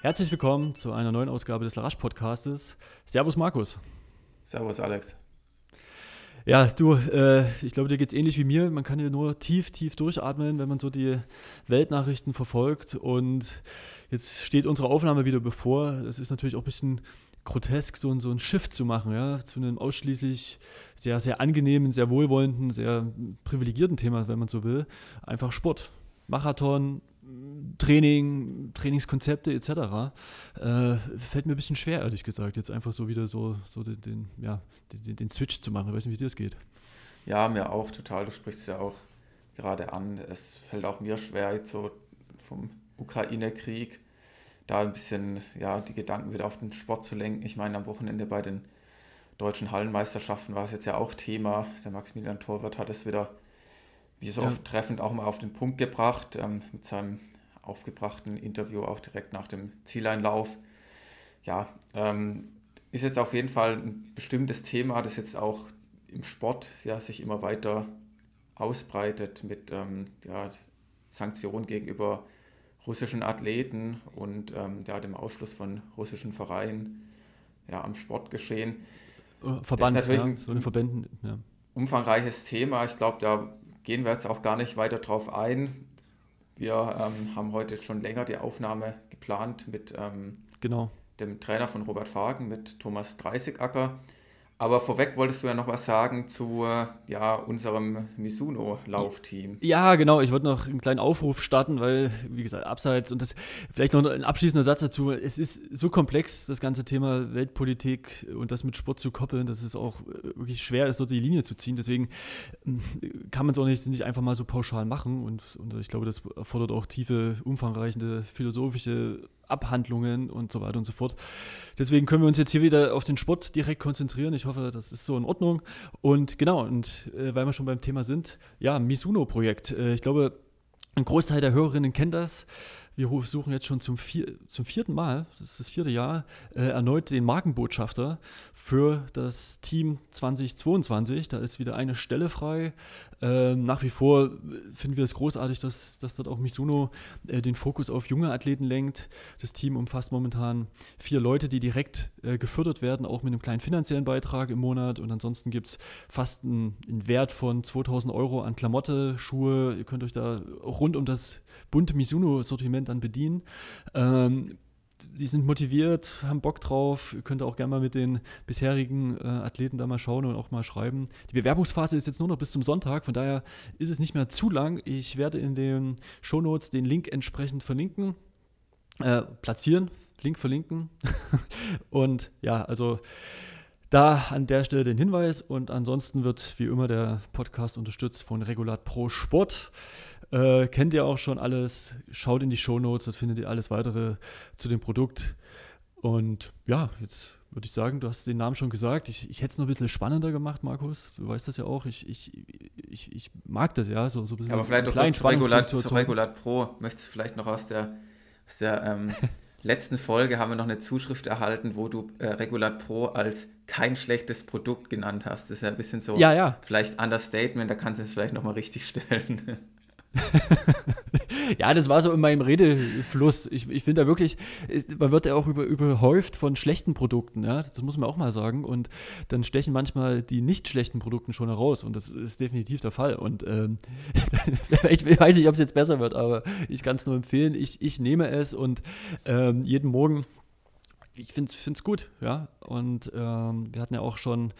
Herzlich willkommen zu einer neuen Ausgabe des Larash Podcastes. Servus Markus. Servus Alex. Ja, du, äh, ich glaube, dir geht es ähnlich wie mir. Man kann hier nur tief, tief durchatmen, wenn man so die Weltnachrichten verfolgt. Und jetzt steht unsere Aufnahme wieder bevor. Es ist natürlich auch ein bisschen grotesk, so, ein, so ein Shift zu machen, ja, zu einem ausschließlich sehr, sehr angenehmen, sehr wohlwollenden, sehr privilegierten Thema, wenn man so will. Einfach Sport. Marathon, Training, Trainingskonzepte etc. Äh, fällt mir ein bisschen schwer, ehrlich gesagt, jetzt einfach so wieder so, so den, den ja, den, den, Switch zu machen. Ich weiß nicht, wie dir das geht. Ja, mir auch total. Du sprichst ja auch gerade an. Es fällt auch mir schwer, jetzt so vom Ukraine-Krieg da ein bisschen ja, die Gedanken wieder auf den Sport zu lenken. Ich meine, am Wochenende bei den deutschen Hallenmeisterschaften war es jetzt ja auch Thema. Der Maximilian Torwart hat es wieder wie so ja. oft treffend auch mal auf den Punkt gebracht, ähm, mit seinem aufgebrachten Interview auch direkt nach dem Zieleinlauf. Ja, ähm, ist jetzt auf jeden Fall ein bestimmtes Thema, das jetzt auch im Sport ja, sich immer weiter ausbreitet mit ähm, ja, Sanktionen gegenüber russischen Athleten und ähm, ja, dem Ausschluss von russischen Vereinen ja, am Sportgeschehen. Verband, das ist natürlich ja, so ein Verbänden, ja. umfangreiches Thema. Ich glaube, da gehen wir jetzt auch gar nicht weiter drauf ein. Wir ähm, haben heute schon länger die Aufnahme geplant mit ähm, genau. dem Trainer von Robert Fagen, mit Thomas Dreißigacker. Aber vorweg wolltest du ja noch was sagen zu ja, unserem Misuno-Laufteam. Ja, genau. Ich wollte noch einen kleinen Aufruf starten, weil, wie gesagt, abseits und das vielleicht noch ein abschließender Satz dazu. Es ist so komplex, das ganze Thema Weltpolitik und das mit Sport zu koppeln, dass es auch wirklich schwer ist, dort die Linie zu ziehen. Deswegen hm, kann man es auch nicht, nicht einfach mal so pauschal machen. Und, und ich glaube, das erfordert auch tiefe, umfangreichende philosophische Abhandlungen und so weiter und so fort. Deswegen können wir uns jetzt hier wieder auf den Sport direkt konzentrieren. Ich hoffe, das ist so in Ordnung. Und genau, und äh, weil wir schon beim Thema sind, ja, Misuno-Projekt. Äh, ich glaube, ein Großteil der Hörerinnen kennt das. Wir suchen jetzt schon zum, vier, zum vierten Mal, das ist das vierte Jahr, äh, erneut den Markenbotschafter für das Team 2022. Da ist wieder eine Stelle frei. Ähm, nach wie vor finden wir es großartig, dass, dass dort auch Misuno äh, den Fokus auf junge Athleten lenkt. Das Team umfasst momentan vier Leute, die direkt äh, gefördert werden, auch mit einem kleinen finanziellen Beitrag im Monat. Und ansonsten gibt es fast einen, einen Wert von 2000 Euro an Klamotte, Schuhe. Ihr könnt euch da rund um das bunte Mizuno-Sortiment dann bedienen. Ähm, die sind motiviert, haben Bock drauf. Ihr könnt auch gerne mal mit den bisherigen äh, Athleten da mal schauen und auch mal schreiben. Die Bewerbungsphase ist jetzt nur noch bis zum Sonntag, von daher ist es nicht mehr zu lang. Ich werde in den Shownotes den Link entsprechend verlinken, äh, platzieren, Link verlinken. und ja, also da an der Stelle den Hinweis und ansonsten wird wie immer der Podcast unterstützt von Regulat Pro Sport. Äh, kennt ihr auch schon alles. Schaut in die Show Notes, dort findet ihr alles weitere zu dem Produkt. Und ja, jetzt würde ich sagen, du hast den Namen schon gesagt. Ich, ich hätte es noch ein bisschen spannender gemacht, Markus. Du weißt das ja auch. Ich, ich, ich, ich mag das ja, so, so ein bisschen. Aber vielleicht noch zu Regulat, zu Regulat Pro. Möchtest du vielleicht noch aus der, aus der ähm, letzten Folge haben wir noch eine Zuschrift erhalten, wo du äh, Regulat Pro als kein schlechtes Produkt genannt hast. Das ist ja ein bisschen so ja, ja. vielleicht Understatement, da kannst du es vielleicht nochmal richtig stellen. ja, das war so in meinem Redefluss. Ich, ich finde da wirklich, man wird ja auch über, überhäuft von schlechten Produkten, ja, das muss man auch mal sagen. Und dann stechen manchmal die nicht schlechten Produkte schon heraus und das ist definitiv der Fall. Und ähm, ich weiß nicht, ob es jetzt besser wird, aber ich kann es nur empfehlen. Ich, ich nehme es und ähm, jeden Morgen, ich finde es gut, ja. Und ähm, wir hatten ja auch schon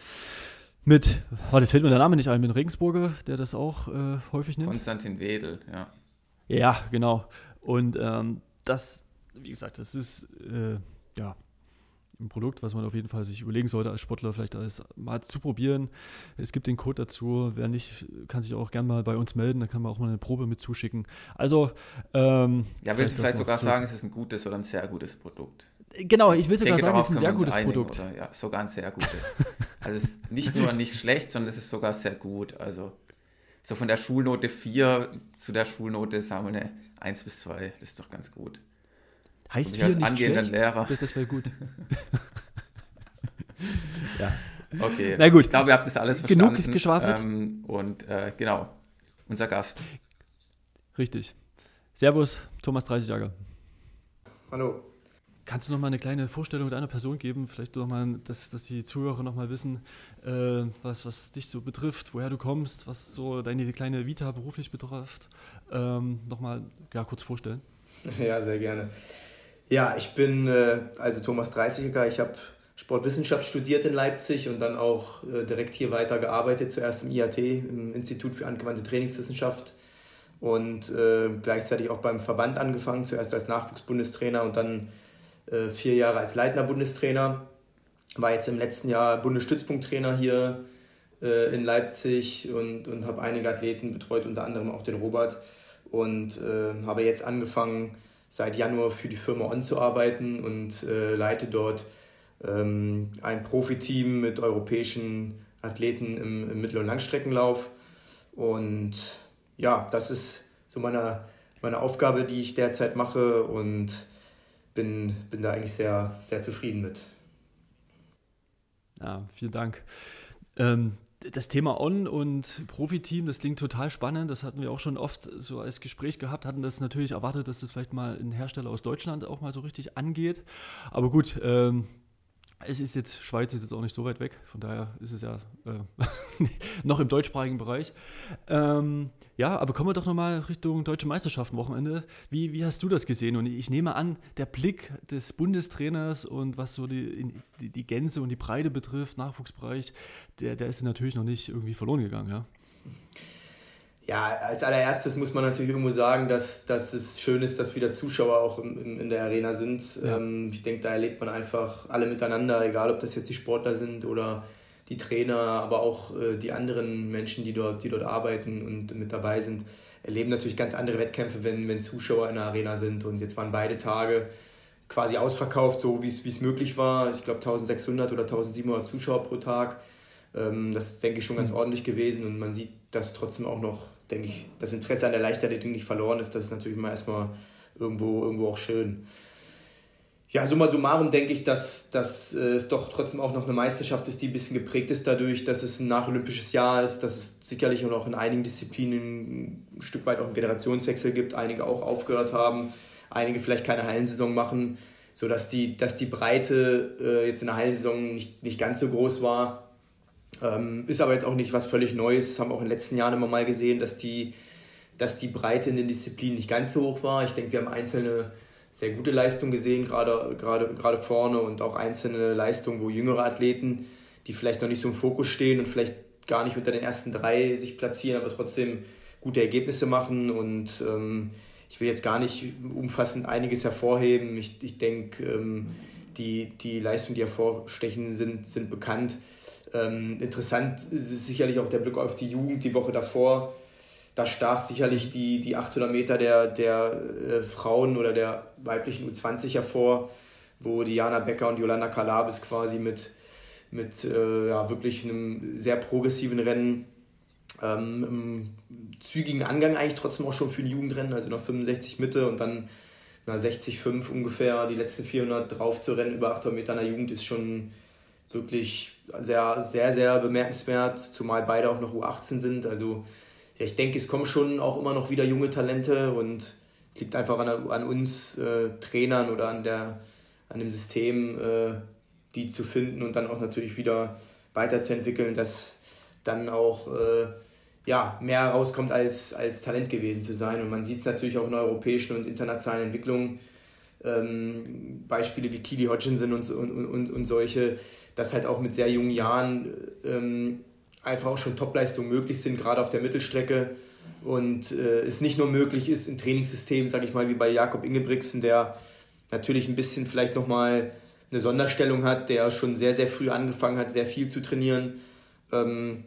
mit, oh, das fällt mir der Name nicht ein, mit Regensburger, der das auch äh, häufig nimmt. Konstantin Wedel, ja. Ja, genau. Und ähm, das, wie gesagt, das ist äh, ja ein Produkt, was man auf jeden Fall sich überlegen sollte, als Sportler vielleicht alles mal zu probieren. Es gibt den Code dazu. Wer nicht, kann sich auch gerne mal bei uns melden. Da kann man auch mal eine Probe mit zuschicken. Also, ähm, ja, willst du vielleicht sogar sagen, es ist ein gutes oder ein sehr gutes Produkt? Genau, ich will sogar denke, sagen, es ist ein sehr gutes Produkt. Oder? Ja, sogar ein sehr gutes. also es ist nicht nur nicht schlecht, sondern es ist sogar sehr gut. Also so von der Schulnote 4 zu der Schulnote sagen wir eine 1 bis 2. Das ist doch ganz gut. Heißt 4 nicht schlecht? Lehrer. Das, das wäre gut. ja. Okay. Na gut. Ich glaube, ihr habt das alles verstanden. Genug geschwafelt. Ähm, und äh, genau, unser Gast. Richtig. Servus, Thomas Dreißigjäger. Hallo. Kannst du noch mal eine kleine Vorstellung deiner Person geben? Vielleicht noch mal, dass, dass die Zuhörer noch mal wissen, äh, was, was dich so betrifft, woher du kommst, was so deine kleine Vita beruflich betrifft. Ähm, noch mal ja, kurz vorstellen. Ja, sehr gerne. Ja, ich bin äh, also Thomas Dreißiger. Ich habe Sportwissenschaft studiert in Leipzig und dann auch äh, direkt hier weiter gearbeitet. Zuerst im IAT, im Institut für angewandte Trainingswissenschaft und äh, gleichzeitig auch beim Verband angefangen, zuerst als Nachwuchsbundestrainer und dann äh, vier Jahre als Leitner Bundestrainer. War jetzt im letzten Jahr Bundesstützpunkttrainer hier äh, in Leipzig und, und habe einige Athleten betreut, unter anderem auch den Robert. Und äh, habe jetzt angefangen, seit Januar für die Firma On zu arbeiten und äh, leite dort ähm, ein Profiteam mit europäischen Athleten im, im Mittel- und Langstreckenlauf. Und ja, das ist so meine, meine Aufgabe, die ich derzeit mache und bin, bin da eigentlich sehr, sehr zufrieden mit. Ja, vielen Dank. Ähm, das Thema On- und Profiteam, das klingt total spannend. Das hatten wir auch schon oft so als Gespräch gehabt, hatten das natürlich erwartet, dass das vielleicht mal ein Hersteller aus Deutschland auch mal so richtig angeht. Aber gut, ähm, es ist jetzt, Schweiz ist jetzt auch nicht so weit weg, von daher ist es ja äh, noch im deutschsprachigen Bereich. Ähm, ja, aber kommen wir doch nochmal Richtung Deutsche Meisterschaften Wochenende. Wie, wie hast du das gesehen? Und ich nehme an, der Blick des Bundestrainers und was so die, die, die Gänse und die Breite betrifft, Nachwuchsbereich, der, der ist natürlich noch nicht irgendwie verloren gegangen, ja. Ja, als allererstes muss man natürlich irgendwo sagen, dass, dass es schön ist, dass wieder Zuschauer auch in, in der Arena sind. Ja. Ähm, ich denke, da erlebt man einfach alle miteinander, egal ob das jetzt die Sportler sind oder die Trainer, aber auch äh, die anderen Menschen, die dort, die dort arbeiten und mit dabei sind, erleben natürlich ganz andere Wettkämpfe, wenn, wenn Zuschauer in der Arena sind. Und jetzt waren beide Tage quasi ausverkauft, so wie es möglich war. Ich glaube 1600 oder 1700 Zuschauer pro Tag. Ähm, das ist, denke ich, schon ganz mhm. ordentlich gewesen und man sieht, dass trotzdem auch noch, denke ich, das Interesse an der Leichtathletik nicht verloren ist. Das ist natürlich mal erstmal irgendwo, irgendwo auch schön. Ja, summa summarum denke ich, dass, dass äh, es doch trotzdem auch noch eine Meisterschaft ist, die ein bisschen geprägt ist dadurch, dass es ein nacholympisches Jahr ist, dass es sicherlich auch in einigen Disziplinen ein Stück weit auch einen Generationswechsel gibt, einige auch aufgehört haben, einige vielleicht keine Hallensaison machen, sodass die, dass die Breite äh, jetzt in der Hallensaison nicht, nicht ganz so groß war. Ähm, ist aber jetzt auch nicht was völlig Neues. Das haben wir auch in den letzten Jahren immer mal gesehen, dass die, dass die Breite in den Disziplinen nicht ganz so hoch war. Ich denke, wir haben einzelne sehr gute Leistungen gesehen, gerade, gerade, gerade vorne und auch einzelne Leistungen, wo jüngere Athleten, die vielleicht noch nicht so im Fokus stehen und vielleicht gar nicht unter den ersten drei sich platzieren, aber trotzdem gute Ergebnisse machen. Und ähm, ich will jetzt gar nicht umfassend einiges hervorheben. Ich, ich denke, ähm, die, die Leistungen, die hervorstechen, sind, sind bekannt. Ähm, interessant ist sicherlich auch der Blick auf die Jugend die Woche davor. Da stach sicherlich die, die 800 Meter der, der äh, Frauen oder der weiblichen U20 hervor, wo Diana Becker und Jolanda Kalabis quasi mit, mit äh, ja, wirklich einem sehr progressiven Rennen ähm, zügigen Angang eigentlich trotzdem auch schon für ein Jugendrennen, also nach 65 Mitte und dann nach 60,5 ungefähr die letzten 400 drauf zu rennen über 800 Meter in der Jugend ist schon wirklich sehr, sehr, sehr bemerkenswert, zumal beide auch noch U18 sind. Also ja, ich denke, es kommen schon auch immer noch wieder junge Talente und es liegt einfach an, an uns äh, Trainern oder an, der, an dem System, äh, die zu finden und dann auch natürlich wieder weiterzuentwickeln, dass dann auch äh, ja, mehr herauskommt als, als Talent gewesen zu sein. Und man sieht es natürlich auch in europäischen und internationalen Entwicklungen. Ähm, Beispiele wie Keely Hodgkinson und, und, und, und solche, dass halt auch mit sehr jungen Jahren ähm, einfach auch schon Topleistungen möglich sind, gerade auf der Mittelstrecke. Und äh, es nicht nur möglich ist, ein Trainingssystem, sage ich mal, wie bei Jakob Ingebrigtsen, der natürlich ein bisschen vielleicht nochmal eine Sonderstellung hat, der schon sehr, sehr früh angefangen hat, sehr viel zu trainieren. Ähm,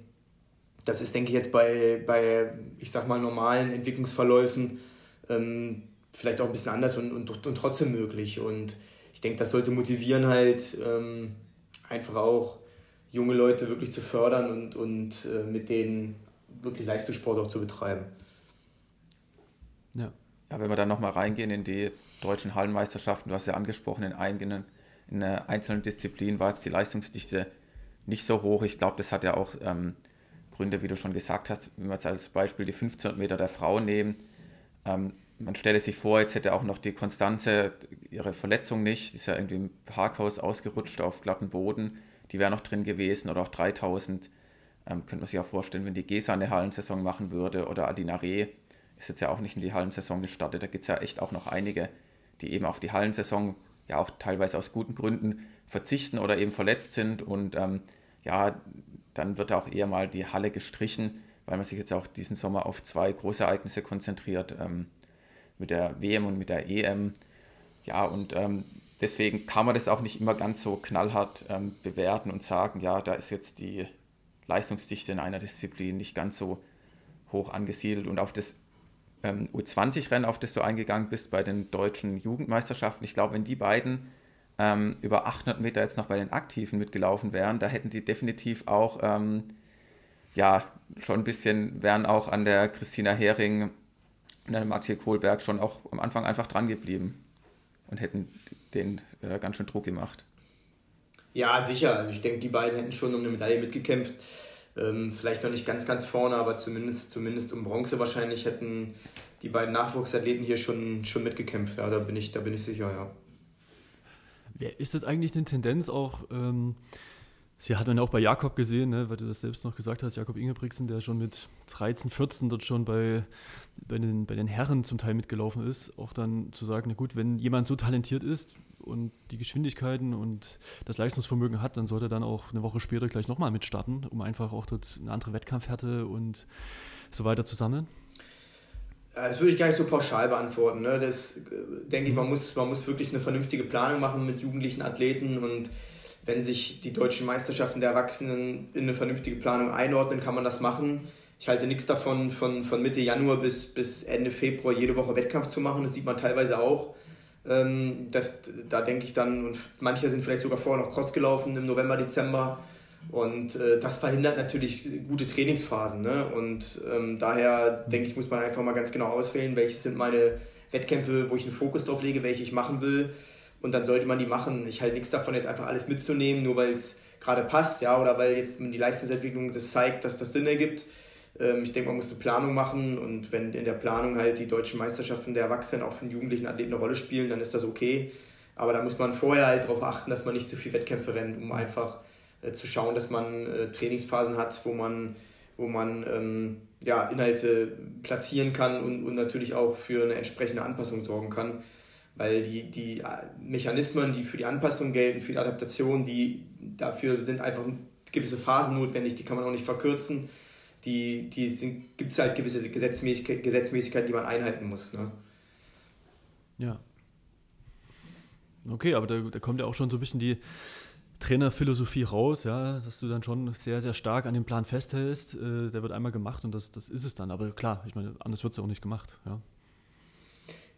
das ist, denke ich, jetzt bei, bei ich sag mal, normalen Entwicklungsverläufen ähm, vielleicht auch ein bisschen anders und, und, und trotzdem möglich. Und ich denke, das sollte motivieren halt, ähm, einfach auch junge Leute wirklich zu fördern und, und äh, mit denen wirklich Leistungssport auch zu betreiben. Ja. ja, wenn wir dann nochmal reingehen in die deutschen Hallenmeisterschaften, du hast ja angesprochen, in, einigen, in einzelnen Disziplinen war jetzt die Leistungsdichte nicht so hoch. Ich glaube, das hat ja auch ähm, Gründe, wie du schon gesagt hast, wenn wir jetzt als Beispiel die 1500 Meter der Frauen nehmen. Ähm, man stelle sich vor, jetzt hätte auch noch die Konstanze ihre Verletzung nicht, die ist ja irgendwie im Parkhaus ausgerutscht auf glatten Boden, die wäre noch drin gewesen oder auch 3000. Ähm, könnte man sich auch vorstellen, wenn die Gesa eine Hallensaison machen würde oder Adinare ist jetzt ja auch nicht in die Hallensaison gestartet. Da gibt es ja echt auch noch einige, die eben auf die Hallensaison ja auch teilweise aus guten Gründen verzichten oder eben verletzt sind und ähm, ja, dann wird auch eher mal die Halle gestrichen, weil man sich jetzt auch diesen Sommer auf zwei Großereignisse konzentriert, ähm, mit der WM und mit der EM. Ja, und ähm, deswegen kann man das auch nicht immer ganz so knallhart ähm, bewerten und sagen, ja, da ist jetzt die Leistungsdichte in einer Disziplin nicht ganz so hoch angesiedelt. Und auf das ähm, U20-Rennen, auf das du eingegangen bist bei den deutschen Jugendmeisterschaften, ich glaube, wenn die beiden ähm, über 800 Meter jetzt noch bei den Aktiven mitgelaufen wären, da hätten die definitiv auch, ähm, ja, schon ein bisschen, wären auch an der Christina Hering und an Mathieu Kohlberg schon auch am Anfang einfach dran geblieben und hätten den äh, ganz schön Druck gemacht. Ja, sicher. Also ich denke, die beiden hätten schon um eine Medaille mitgekämpft. Ähm, vielleicht noch nicht ganz, ganz vorne, aber zumindest, zumindest um Bronze wahrscheinlich hätten die beiden Nachwuchsathleten hier schon, schon mitgekämpft. Ja, da bin ich, da bin ich sicher, ja. Ist das eigentlich eine Tendenz auch, ähm, sie hat man ja auch bei Jakob gesehen, ne, weil du das selbst noch gesagt hast, Jakob Ingebrigtsen, der schon mit 13, 14 dort schon bei, bei, den, bei den Herren zum Teil mitgelaufen ist, auch dann zu sagen, na gut, wenn jemand so talentiert ist und die Geschwindigkeiten und das Leistungsvermögen hat, dann sollte er dann auch eine Woche später gleich nochmal mitstarten, um einfach auch dort eine andere Wettkampfhärte und so weiter zu sammeln. Das würde ich gar nicht so pauschal beantworten. Ne? Das äh, denke ich, man muss, man muss wirklich eine vernünftige Planung machen mit jugendlichen Athleten und wenn sich die deutschen Meisterschaften der Erwachsenen in eine vernünftige Planung einordnen, kann man das machen. Ich halte nichts davon, von, von Mitte Januar bis, bis Ende Februar jede Woche Wettkampf zu machen. Das sieht man teilweise auch. Ähm, das, da denke ich dann, und manche sind vielleicht sogar vorher noch Cross gelaufen im November, Dezember. Und äh, das verhindert natürlich gute Trainingsphasen. Ne? Und ähm, daher denke ich, muss man einfach mal ganz genau auswählen, welche sind meine Wettkämpfe, wo ich einen Fokus drauf lege, welche ich machen will. Und dann sollte man die machen. Ich halte nichts davon, jetzt einfach alles mitzunehmen, nur weil es gerade passt, ja, oder weil jetzt die Leistungsentwicklung das zeigt, dass das Sinn ergibt. Ähm, ich denke, man muss eine Planung machen und wenn in der Planung halt die deutschen Meisterschaften der Erwachsenen auch für den jugendlichen Athleten eine Rolle spielen, dann ist das okay. Aber da muss man vorher halt darauf achten, dass man nicht zu viel Wettkämpfe rennt, um einfach äh, zu schauen, dass man äh, Trainingsphasen hat, wo man, wo man ähm, ja, Inhalte platzieren kann und, und natürlich auch für eine entsprechende Anpassung sorgen kann. Weil die, die äh, Mechanismen, die für die Anpassung gelten, für die Adaptation, die dafür sind einfach gewisse Phasen notwendig, die kann man auch nicht verkürzen. Die, die gibt es halt gewisse Gesetzmäßigkeiten, Gesetzmäßigkeiten, die man einhalten muss. Ne? Ja. Okay, aber da, da kommt ja auch schon so ein bisschen die, Trainerphilosophie raus, ja, dass du dann schon sehr, sehr stark an dem Plan festhältst. Äh, der wird einmal gemacht und das, das ist es dann. Aber klar, ich meine, anders wird es ja auch nicht gemacht. Ja.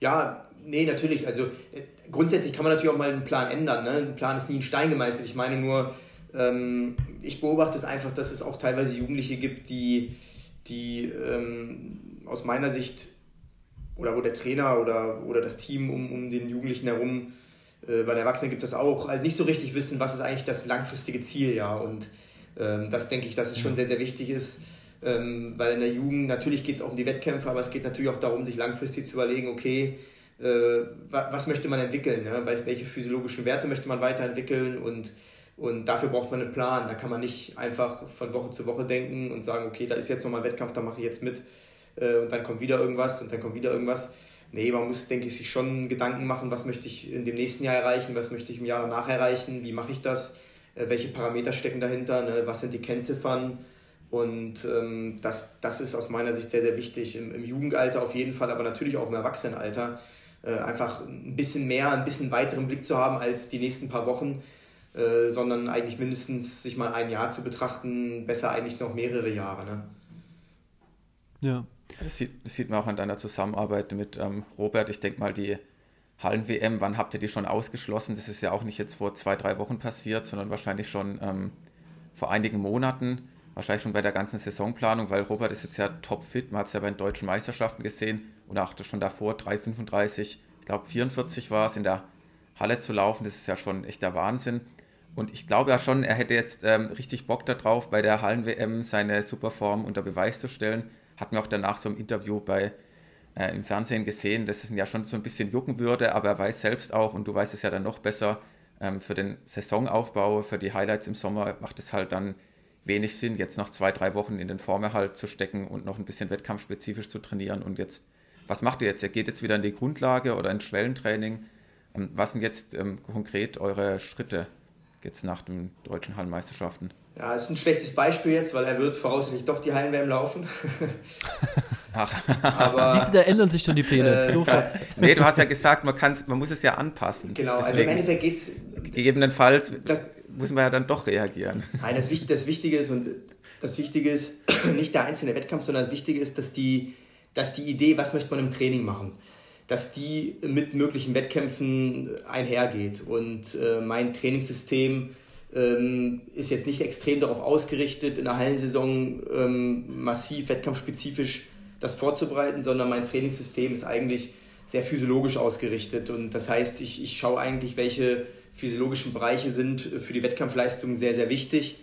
Ja, nee, natürlich. Also äh, grundsätzlich kann man natürlich auch mal einen Plan ändern. Ne? Ein Plan ist nie in Stein gemeißelt. Ich meine nur, ähm, ich beobachte es einfach, dass es auch teilweise Jugendliche gibt, die, die ähm, aus meiner Sicht oder wo der Trainer oder, oder das Team um, um den Jugendlichen herum äh, bei den Erwachsenen gibt es das auch, halt nicht so richtig wissen, was ist eigentlich das langfristige Ziel, ja. Und ähm, das denke ich, dass es schon sehr, sehr wichtig ist, ähm, weil in der Jugend natürlich geht es auch um die Wettkämpfe, aber es geht natürlich auch darum, sich langfristig zu überlegen, okay, äh, was möchte man entwickeln, ne? welche physiologischen Werte möchte man weiterentwickeln und und dafür braucht man einen Plan. Da kann man nicht einfach von Woche zu Woche denken und sagen, okay, da ist jetzt nochmal ein Wettkampf, da mache ich jetzt mit. Äh, und dann kommt wieder irgendwas und dann kommt wieder irgendwas nee, man muss, denke ich, sich schon Gedanken machen, was möchte ich in dem nächsten Jahr erreichen, was möchte ich im Jahr danach erreichen, wie mache ich das, äh, welche Parameter stecken dahinter, ne? was sind die Kennziffern. Und ähm, das, das ist aus meiner Sicht sehr, sehr wichtig. Im, Im, Jugendalter auf jeden Fall, aber natürlich auch im Erwachsenenalter. Äh, einfach ein bisschen mehr, ein bisschen weiteren Blick zu haben als die nächsten paar Wochen, äh, sondern eigentlich mindestens sich mal ein Jahr zu betrachten, besser eigentlich noch mehrere Jahre. Ne? Ja. Das sieht, das sieht man auch an deiner Zusammenarbeit mit ähm, Robert. Ich denke mal, die Hallen-WM, wann habt ihr die schon ausgeschlossen? Das ist ja auch nicht jetzt vor zwei, drei Wochen passiert, sondern wahrscheinlich schon ähm, vor einigen Monaten, wahrscheinlich schon bei der ganzen Saisonplanung, weil Robert ist jetzt ja topfit. Man hat es ja bei den deutschen Meisterschaften gesehen und auch schon davor 3,35, ich glaube 44 war es, in der Halle zu laufen. Das ist ja schon echt der Wahnsinn. Und ich glaube ja schon, er hätte jetzt ähm, richtig Bock darauf, bei der Hallen-WM seine Superform unter Beweis zu stellen hat mir auch danach so im Interview bei äh, im Fernsehen gesehen, dass es ihn ja schon so ein bisschen jucken würde, aber er weiß selbst auch, und du weißt es ja dann noch besser, ähm, für den Saisonaufbau, für die Highlights im Sommer macht es halt dann wenig Sinn, jetzt noch zwei, drei Wochen in den Formerhalt zu stecken und noch ein bisschen wettkampfspezifisch zu trainieren. Und jetzt, was macht ihr jetzt? Ihr geht jetzt wieder in die Grundlage oder ins Schwellentraining. Ähm, was sind jetzt ähm, konkret eure Schritte jetzt nach den deutschen Hallenmeisterschaften? Ja, das ist ein schlechtes Beispiel jetzt, weil er wird voraussichtlich doch die Hallenwärme laufen. Ach. Aber, Siehst du, da ändern sich schon die Pläne. Äh, Sofort. nee, du hast ja gesagt, man, man muss es ja anpassen. Genau, Deswegen, also im Endeffekt geht es. Gegebenenfalls das, muss man ja dann doch reagieren. Nein, das, das Wichtige ist, und das Wichtige ist nicht der einzelne Wettkampf, sondern das Wichtige ist, dass die, dass die Idee, was möchte man im Training machen, dass die mit möglichen Wettkämpfen einhergeht. Und äh, mein Trainingssystem ähm, ist jetzt nicht extrem darauf ausgerichtet, in der Hallensaison ähm, massiv wettkampfspezifisch das vorzubereiten, sondern mein Trainingssystem ist eigentlich sehr physiologisch ausgerichtet. Und das heißt, ich, ich schaue eigentlich, welche physiologischen Bereiche sind für die Wettkampfleistung sehr, sehr wichtig.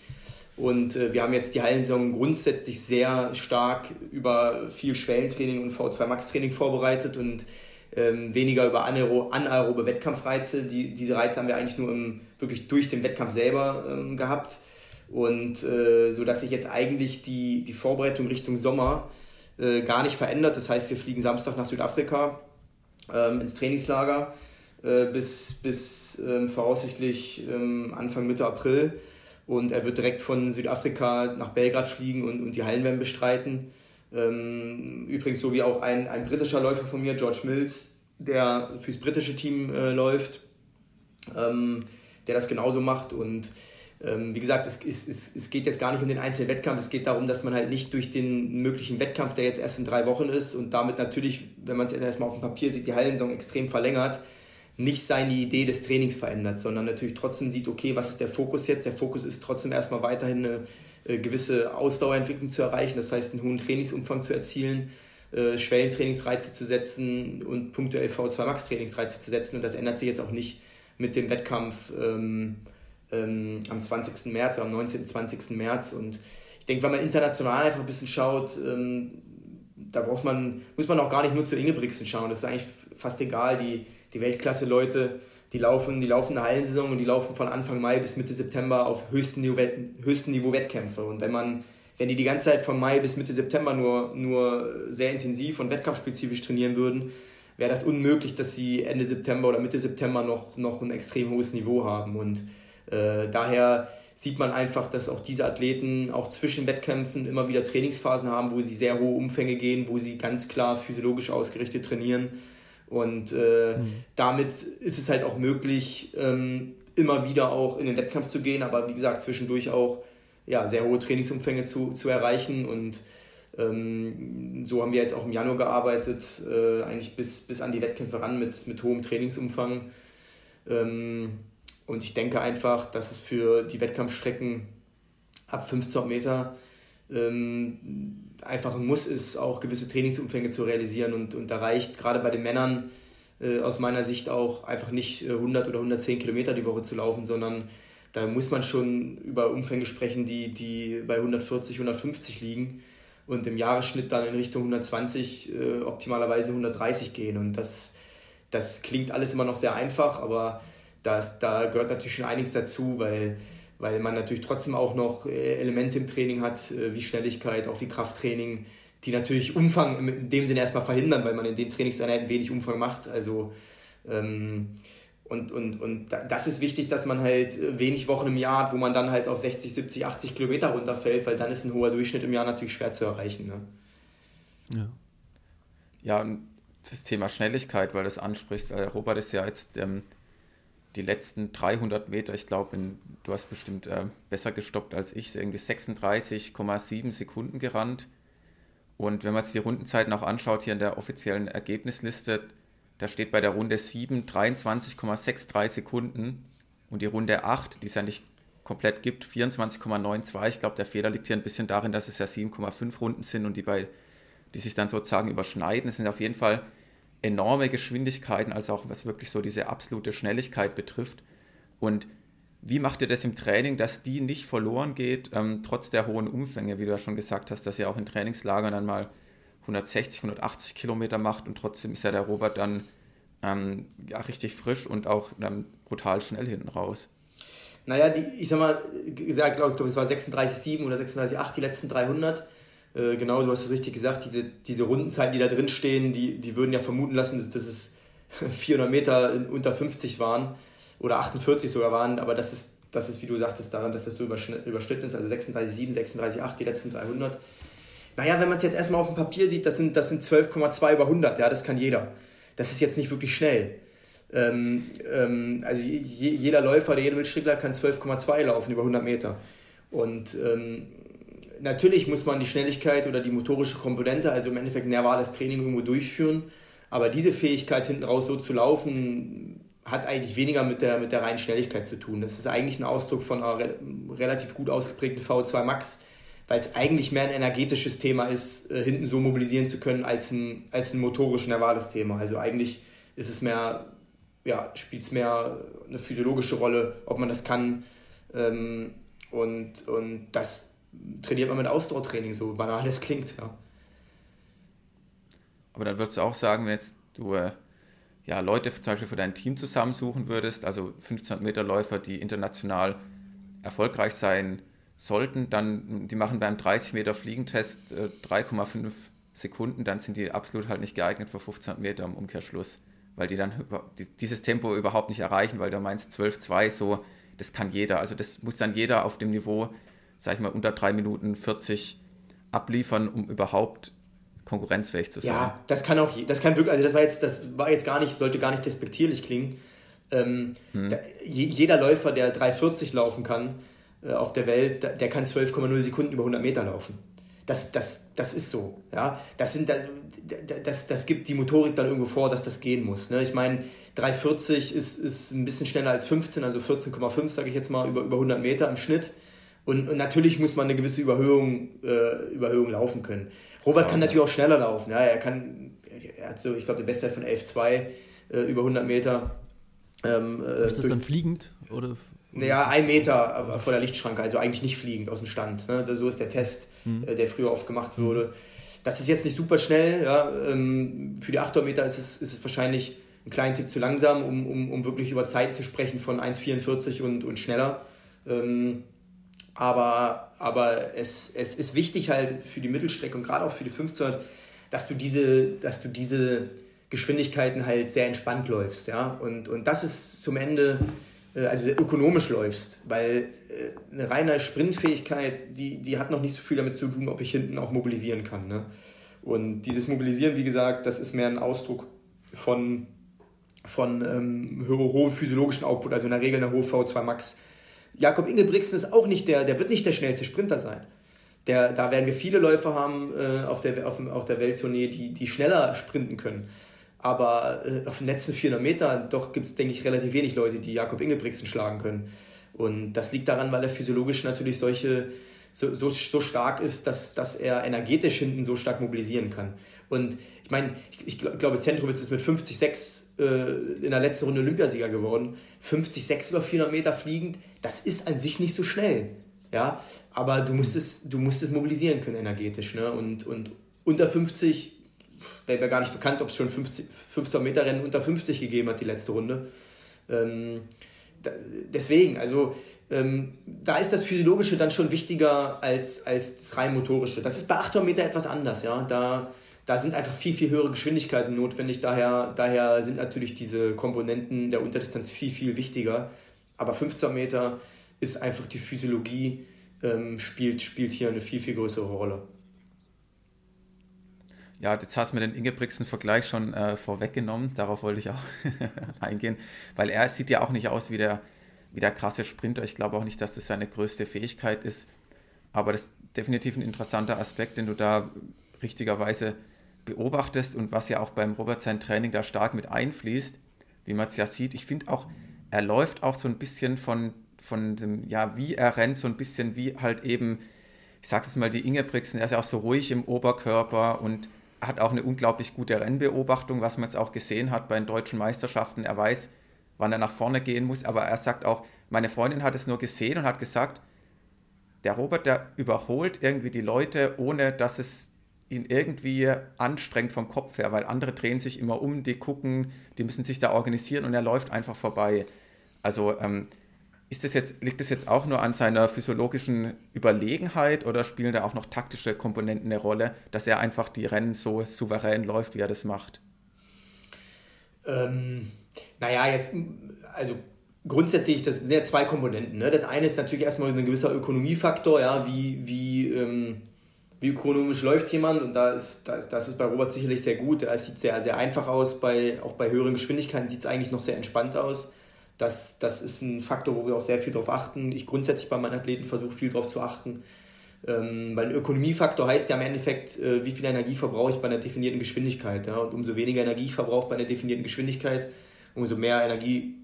Und äh, wir haben jetzt die Hallensaison grundsätzlich sehr stark über viel Schwellentraining und V2 Max Training vorbereitet und ähm, weniger über anaerobe Wettkampfreize. Die, diese Reize haben wir eigentlich nur im, wirklich durch den Wettkampf selber ähm, gehabt. Und äh, so dass sich jetzt eigentlich die, die Vorbereitung Richtung Sommer äh, gar nicht verändert. Das heißt, wir fliegen Samstag nach Südafrika ähm, ins Trainingslager äh, bis, bis ähm, voraussichtlich ähm, Anfang Mitte April. Und er wird direkt von Südafrika nach Belgrad fliegen und, und die Hallenwärme bestreiten. Ähm, übrigens so wie auch ein, ein britischer Läufer von mir, George Mills, der fürs britische Team äh, läuft, ähm, der das genauso macht. Und ähm, wie gesagt, es, es, es geht jetzt gar nicht um den einzelnen Wettkampf, es geht darum, dass man halt nicht durch den möglichen Wettkampf, der jetzt erst in drei Wochen ist und damit natürlich, wenn man es erstmal auf dem Papier sieht, die Hallensaison extrem verlängert, nicht seine Idee des Trainings verändert, sondern natürlich trotzdem sieht, okay, was ist der Fokus jetzt? Der Fokus ist trotzdem erstmal weiterhin eine äh, gewisse Ausdauerentwicklung zu erreichen, das heißt einen hohen Trainingsumfang zu erzielen, äh, Schwellentrainingsreize zu setzen und punktuell V2 Max Trainingsreize zu setzen und das ändert sich jetzt auch nicht mit dem Wettkampf ähm, ähm, am 20. März oder am 19. 20. März und ich denke, wenn man international einfach ein bisschen schaut, ähm, da braucht man, muss man auch gar nicht nur zu Ingebrigtsen schauen, das ist eigentlich fast egal, die die Weltklasse-Leute, die laufen, die laufen eine Hallensaison und die laufen von Anfang Mai bis Mitte September auf höchstem Niveau, höchstem Niveau Wettkämpfe. Und wenn man, wenn die die ganze Zeit von Mai bis Mitte September nur, nur sehr intensiv und wettkampfspezifisch trainieren würden, wäre das unmöglich, dass sie Ende September oder Mitte September noch, noch ein extrem hohes Niveau haben. Und äh, daher sieht man einfach, dass auch diese Athleten auch zwischen Wettkämpfen immer wieder Trainingsphasen haben, wo sie sehr hohe Umfänge gehen, wo sie ganz klar physiologisch ausgerichtet trainieren und äh, mhm. damit ist es halt auch möglich, ähm, immer wieder auch in den Wettkampf zu gehen, aber wie gesagt, zwischendurch auch ja, sehr hohe Trainingsumfänge zu, zu erreichen. Und ähm, so haben wir jetzt auch im Januar gearbeitet, äh, eigentlich bis, bis an die Wettkämpfe ran mit, mit hohem Trainingsumfang. Ähm, und ich denke einfach, dass es für die Wettkampfstrecken ab 15 Meter ähm, einfach ein Muss ist, auch gewisse Trainingsumfänge zu realisieren. Und, und da reicht gerade bei den Männern äh, aus meiner Sicht auch einfach nicht 100 äh, oder 110 Kilometer die Woche zu laufen, sondern da muss man schon über Umfänge sprechen, die, die bei 140, 150 liegen und im Jahresschnitt dann in Richtung 120, äh, optimalerweise 130 gehen. Und das, das klingt alles immer noch sehr einfach, aber das, da gehört natürlich schon einiges dazu, weil weil man natürlich trotzdem auch noch äh, Elemente im Training hat, äh, wie Schnelligkeit, auch wie Krafttraining, die natürlich Umfang in dem Sinne erstmal verhindern, weil man in den Trainingseinheiten wenig Umfang macht. Also ähm, und, und, und das ist wichtig, dass man halt äh, wenig Wochen im Jahr hat, wo man dann halt auf 60, 70, 80 Kilometer runterfällt, weil dann ist ein hoher Durchschnitt im Jahr natürlich schwer zu erreichen. Ne? Ja. Ja, und das Thema Schnelligkeit, weil du das ansprichst. Robert ist ja jetzt ähm, die letzten 300 Meter, ich glaube, du hast bestimmt äh, besser gestoppt als ich, irgendwie 36,7 Sekunden gerannt. Und wenn man sich die Rundenzeiten auch anschaut, hier in der offiziellen Ergebnisliste, da steht bei der Runde 7 23,63 Sekunden und die Runde 8, die es ja nicht komplett gibt, 24,92. Ich glaube, der Fehler liegt hier ein bisschen darin, dass es ja 7,5 Runden sind und die, bei, die sich dann sozusagen überschneiden. Es sind auf jeden Fall enorme Geschwindigkeiten, als auch was wirklich so diese absolute Schnelligkeit betrifft. Und wie macht ihr das im Training, dass die nicht verloren geht, ähm, trotz der hohen Umfänge, wie du ja schon gesagt hast, dass ihr auch in Trainingslagern dann mal 160, 180 Kilometer macht und trotzdem ist ja der Robert dann ähm, ja, richtig frisch und auch ähm, brutal schnell hinten raus. Naja, die, ich sag mal, gesagt, glaube ich, es war 36,7 oder 36,8 die letzten 300. Äh, genau, du hast es richtig gesagt, diese, diese Rundenzeiten, die da drin stehen, die, die würden ja vermuten lassen, dass, dass es 400 Meter unter 50 waren oder 48 sogar waren, aber das ist, das ist wie du sagtest, daran, dass das so überschnitten ist, also 36,7, 36,8 die letzten 300. Naja, wenn man es jetzt erstmal auf dem Papier sieht, das sind, das sind 12,2 über 100, ja, das kann jeder. Das ist jetzt nicht wirklich schnell. Ähm, ähm, also je, jeder Läufer, der jeder Mitstrickler kann 12,2 laufen über 100 Meter. Und ähm, natürlich muss man die Schnelligkeit oder die motorische Komponente, also im Endeffekt nervales Training irgendwo durchführen. Aber diese Fähigkeit hinten raus so zu laufen, hat eigentlich weniger mit der, mit der reinen Schnelligkeit zu tun. Das ist eigentlich ein Ausdruck von einer re relativ gut ausgeprägten VO2 Max, weil es eigentlich mehr ein energetisches Thema ist, äh, hinten so mobilisieren zu können, als ein, als ein motorisch nervales Thema. Also eigentlich ist es mehr, ja, spielt es mehr eine physiologische Rolle, ob man das kann. Ähm, und, und das trainiert man mit Ausdauertraining, so banal das klingt, ja. Aber dann würdest du auch sagen, wenn jetzt du äh, ja, Leute zum Beispiel für dein Team zusammensuchen würdest, also 1500 Meter Läufer, die international erfolgreich sein sollten, dann die machen beim 30 Meter Fliegentest äh, 3,5 Sekunden, dann sind die absolut halt nicht geeignet für 1500 Meter im Umkehrschluss, weil die dann dieses Tempo überhaupt nicht erreichen, weil du meinst 12,2 so, das kann jeder. Also das muss dann jeder auf dem Niveau, sag ich mal, unter 3 Minuten 40 abliefern, um überhaupt konkurrenzfähig zu sein. Ja, das kann auch, das kann wirklich, also das war jetzt, das war jetzt gar nicht, sollte gar nicht despektierlich klingen. Ähm, hm. da, jeder Läufer, der 3,40 laufen kann äh, auf der Welt, der, kann 12,0 Sekunden über 100 Meter laufen. Das, das, das ist so. Ja? Das, sind, das, das gibt die Motorik dann irgendwo vor, dass das gehen muss. Ne? Ich meine, 3,40 ist, ist ein bisschen schneller als 15, also 14,5 sage ich jetzt mal, über, über 100 Meter im Schnitt. Und, und natürlich muss man eine gewisse Überhöhung, äh, Überhöhung laufen können. Robert kann natürlich auch schneller laufen. Ja, er kann, er hat so, ich glaube, die Bestzeit von 11,2 äh, über 100 Meter. Ähm, äh, ist das dann fliegend? Oder, naja, ein Meter vor der Lichtschranke, also eigentlich nicht fliegend aus dem Stand. Ne? So ist der Test, mhm. äh, der früher oft gemacht mhm. wurde. Das ist jetzt nicht super schnell. Ja? Ähm, für die 800 Meter ist es, ist es wahrscheinlich ein kleinen Tick zu langsam, um, um, um wirklich über Zeit zu sprechen von 1,44 und, und schneller. Ähm, aber, aber es, es ist wichtig halt für die Mittelstrecke und gerade auch für die 1500, dass du diese, dass du diese Geschwindigkeiten halt sehr entspannt läufst. Ja? Und, und das ist zum Ende, äh, also ökonomisch läufst, weil äh, eine reine Sprintfähigkeit, die, die hat noch nicht so viel damit zu tun, ob ich hinten auch mobilisieren kann. Ne? Und dieses Mobilisieren, wie gesagt, das ist mehr ein Ausdruck von, von ähm, hohem physiologischen Output, also in der Regel eine hohe V2 Max Jakob Ingebrigtsen ist auch nicht der, der wird nicht der schnellste Sprinter sein. Der, da werden wir viele Läufer haben äh, auf, der, auf, auf der Welttournee, die, die schneller sprinten können. Aber äh, auf den letzten 400 Metern doch gibt es, denke ich, relativ wenig Leute, die Jakob Ingebrigtsen schlagen können. Und das liegt daran, weil er physiologisch natürlich solche, so, so, so stark ist, dass, dass er energetisch hinten so stark mobilisieren kann. Und ich meine, ich, ich glaube, Zentrowitz ist mit 50,6 äh, in der letzten Runde Olympiasieger geworden. 50,6 über 400 Meter fliegend, das ist an sich nicht so schnell. Ja, aber du musst es, du musst es mobilisieren können energetisch. Ne? Und, und unter 50, wäre mir gar nicht bekannt, ob es schon 50, 15 Meter Rennen unter 50 gegeben hat, die letzte Runde. Ähm, deswegen, also ähm, da ist das Physiologische dann schon wichtiger als, als das rein motorische. Das ist bei 800 Meter etwas anders, ja. Da, da sind einfach viel, viel höhere Geschwindigkeiten notwendig. Daher, daher sind natürlich diese Komponenten der Unterdistanz viel, viel wichtiger. Aber 15 Meter ist einfach die Physiologie, ähm, spielt, spielt hier eine viel, viel größere Rolle. Ja, jetzt hast du mir den Ingebrigtsen-Vergleich schon äh, vorweggenommen. Darauf wollte ich auch eingehen, weil er sieht ja auch nicht aus wie der, wie der krasse Sprinter. Ich glaube auch nicht, dass das seine größte Fähigkeit ist. Aber das ist definitiv ein interessanter Aspekt, den du da richtigerweise beobachtest und was ja auch beim Robert sein Training da stark mit einfließt, wie man es ja sieht. Ich finde auch, er läuft auch so ein bisschen von, von dem, ja, wie er rennt, so ein bisschen wie halt eben, ich sag das mal, die Ingebrigtsen, er ist ja auch so ruhig im Oberkörper und hat auch eine unglaublich gute Rennbeobachtung, was man jetzt auch gesehen hat bei den deutschen Meisterschaften. Er weiß, wann er nach vorne gehen muss, aber er sagt auch, meine Freundin hat es nur gesehen und hat gesagt, der Robert, der überholt irgendwie die Leute, ohne dass es ihn irgendwie anstrengt vom Kopf her, weil andere drehen sich immer um, die gucken, die müssen sich da organisieren und er läuft einfach vorbei. Also ähm, ist das jetzt, liegt das jetzt auch nur an seiner physiologischen Überlegenheit oder spielen da auch noch taktische Komponenten eine Rolle, dass er einfach die Rennen so souverän läuft, wie er das macht? Ähm, naja, jetzt, also grundsätzlich, das sind ja zwei Komponenten. Ne? Das eine ist natürlich erstmal ein gewisser Ökonomiefaktor, ja, wie, wie, ähm, wie ökonomisch läuft jemand und da ist, da ist, das ist bei Robert sicherlich sehr gut. Es sieht sehr, sehr einfach aus, bei, auch bei höheren Geschwindigkeiten sieht es eigentlich noch sehr entspannt aus. Das, das ist ein Faktor, wo wir auch sehr viel drauf achten. Ich grundsätzlich bei meinen Athleten versuche viel darauf zu achten. Ähm, weil ein Ökonomiefaktor heißt ja im Endeffekt, äh, wie viel Energie verbrauche ich bei einer definierten Geschwindigkeit. Ja? Und umso weniger Energie ich verbrauche bei einer definierten Geschwindigkeit, umso mehr Energie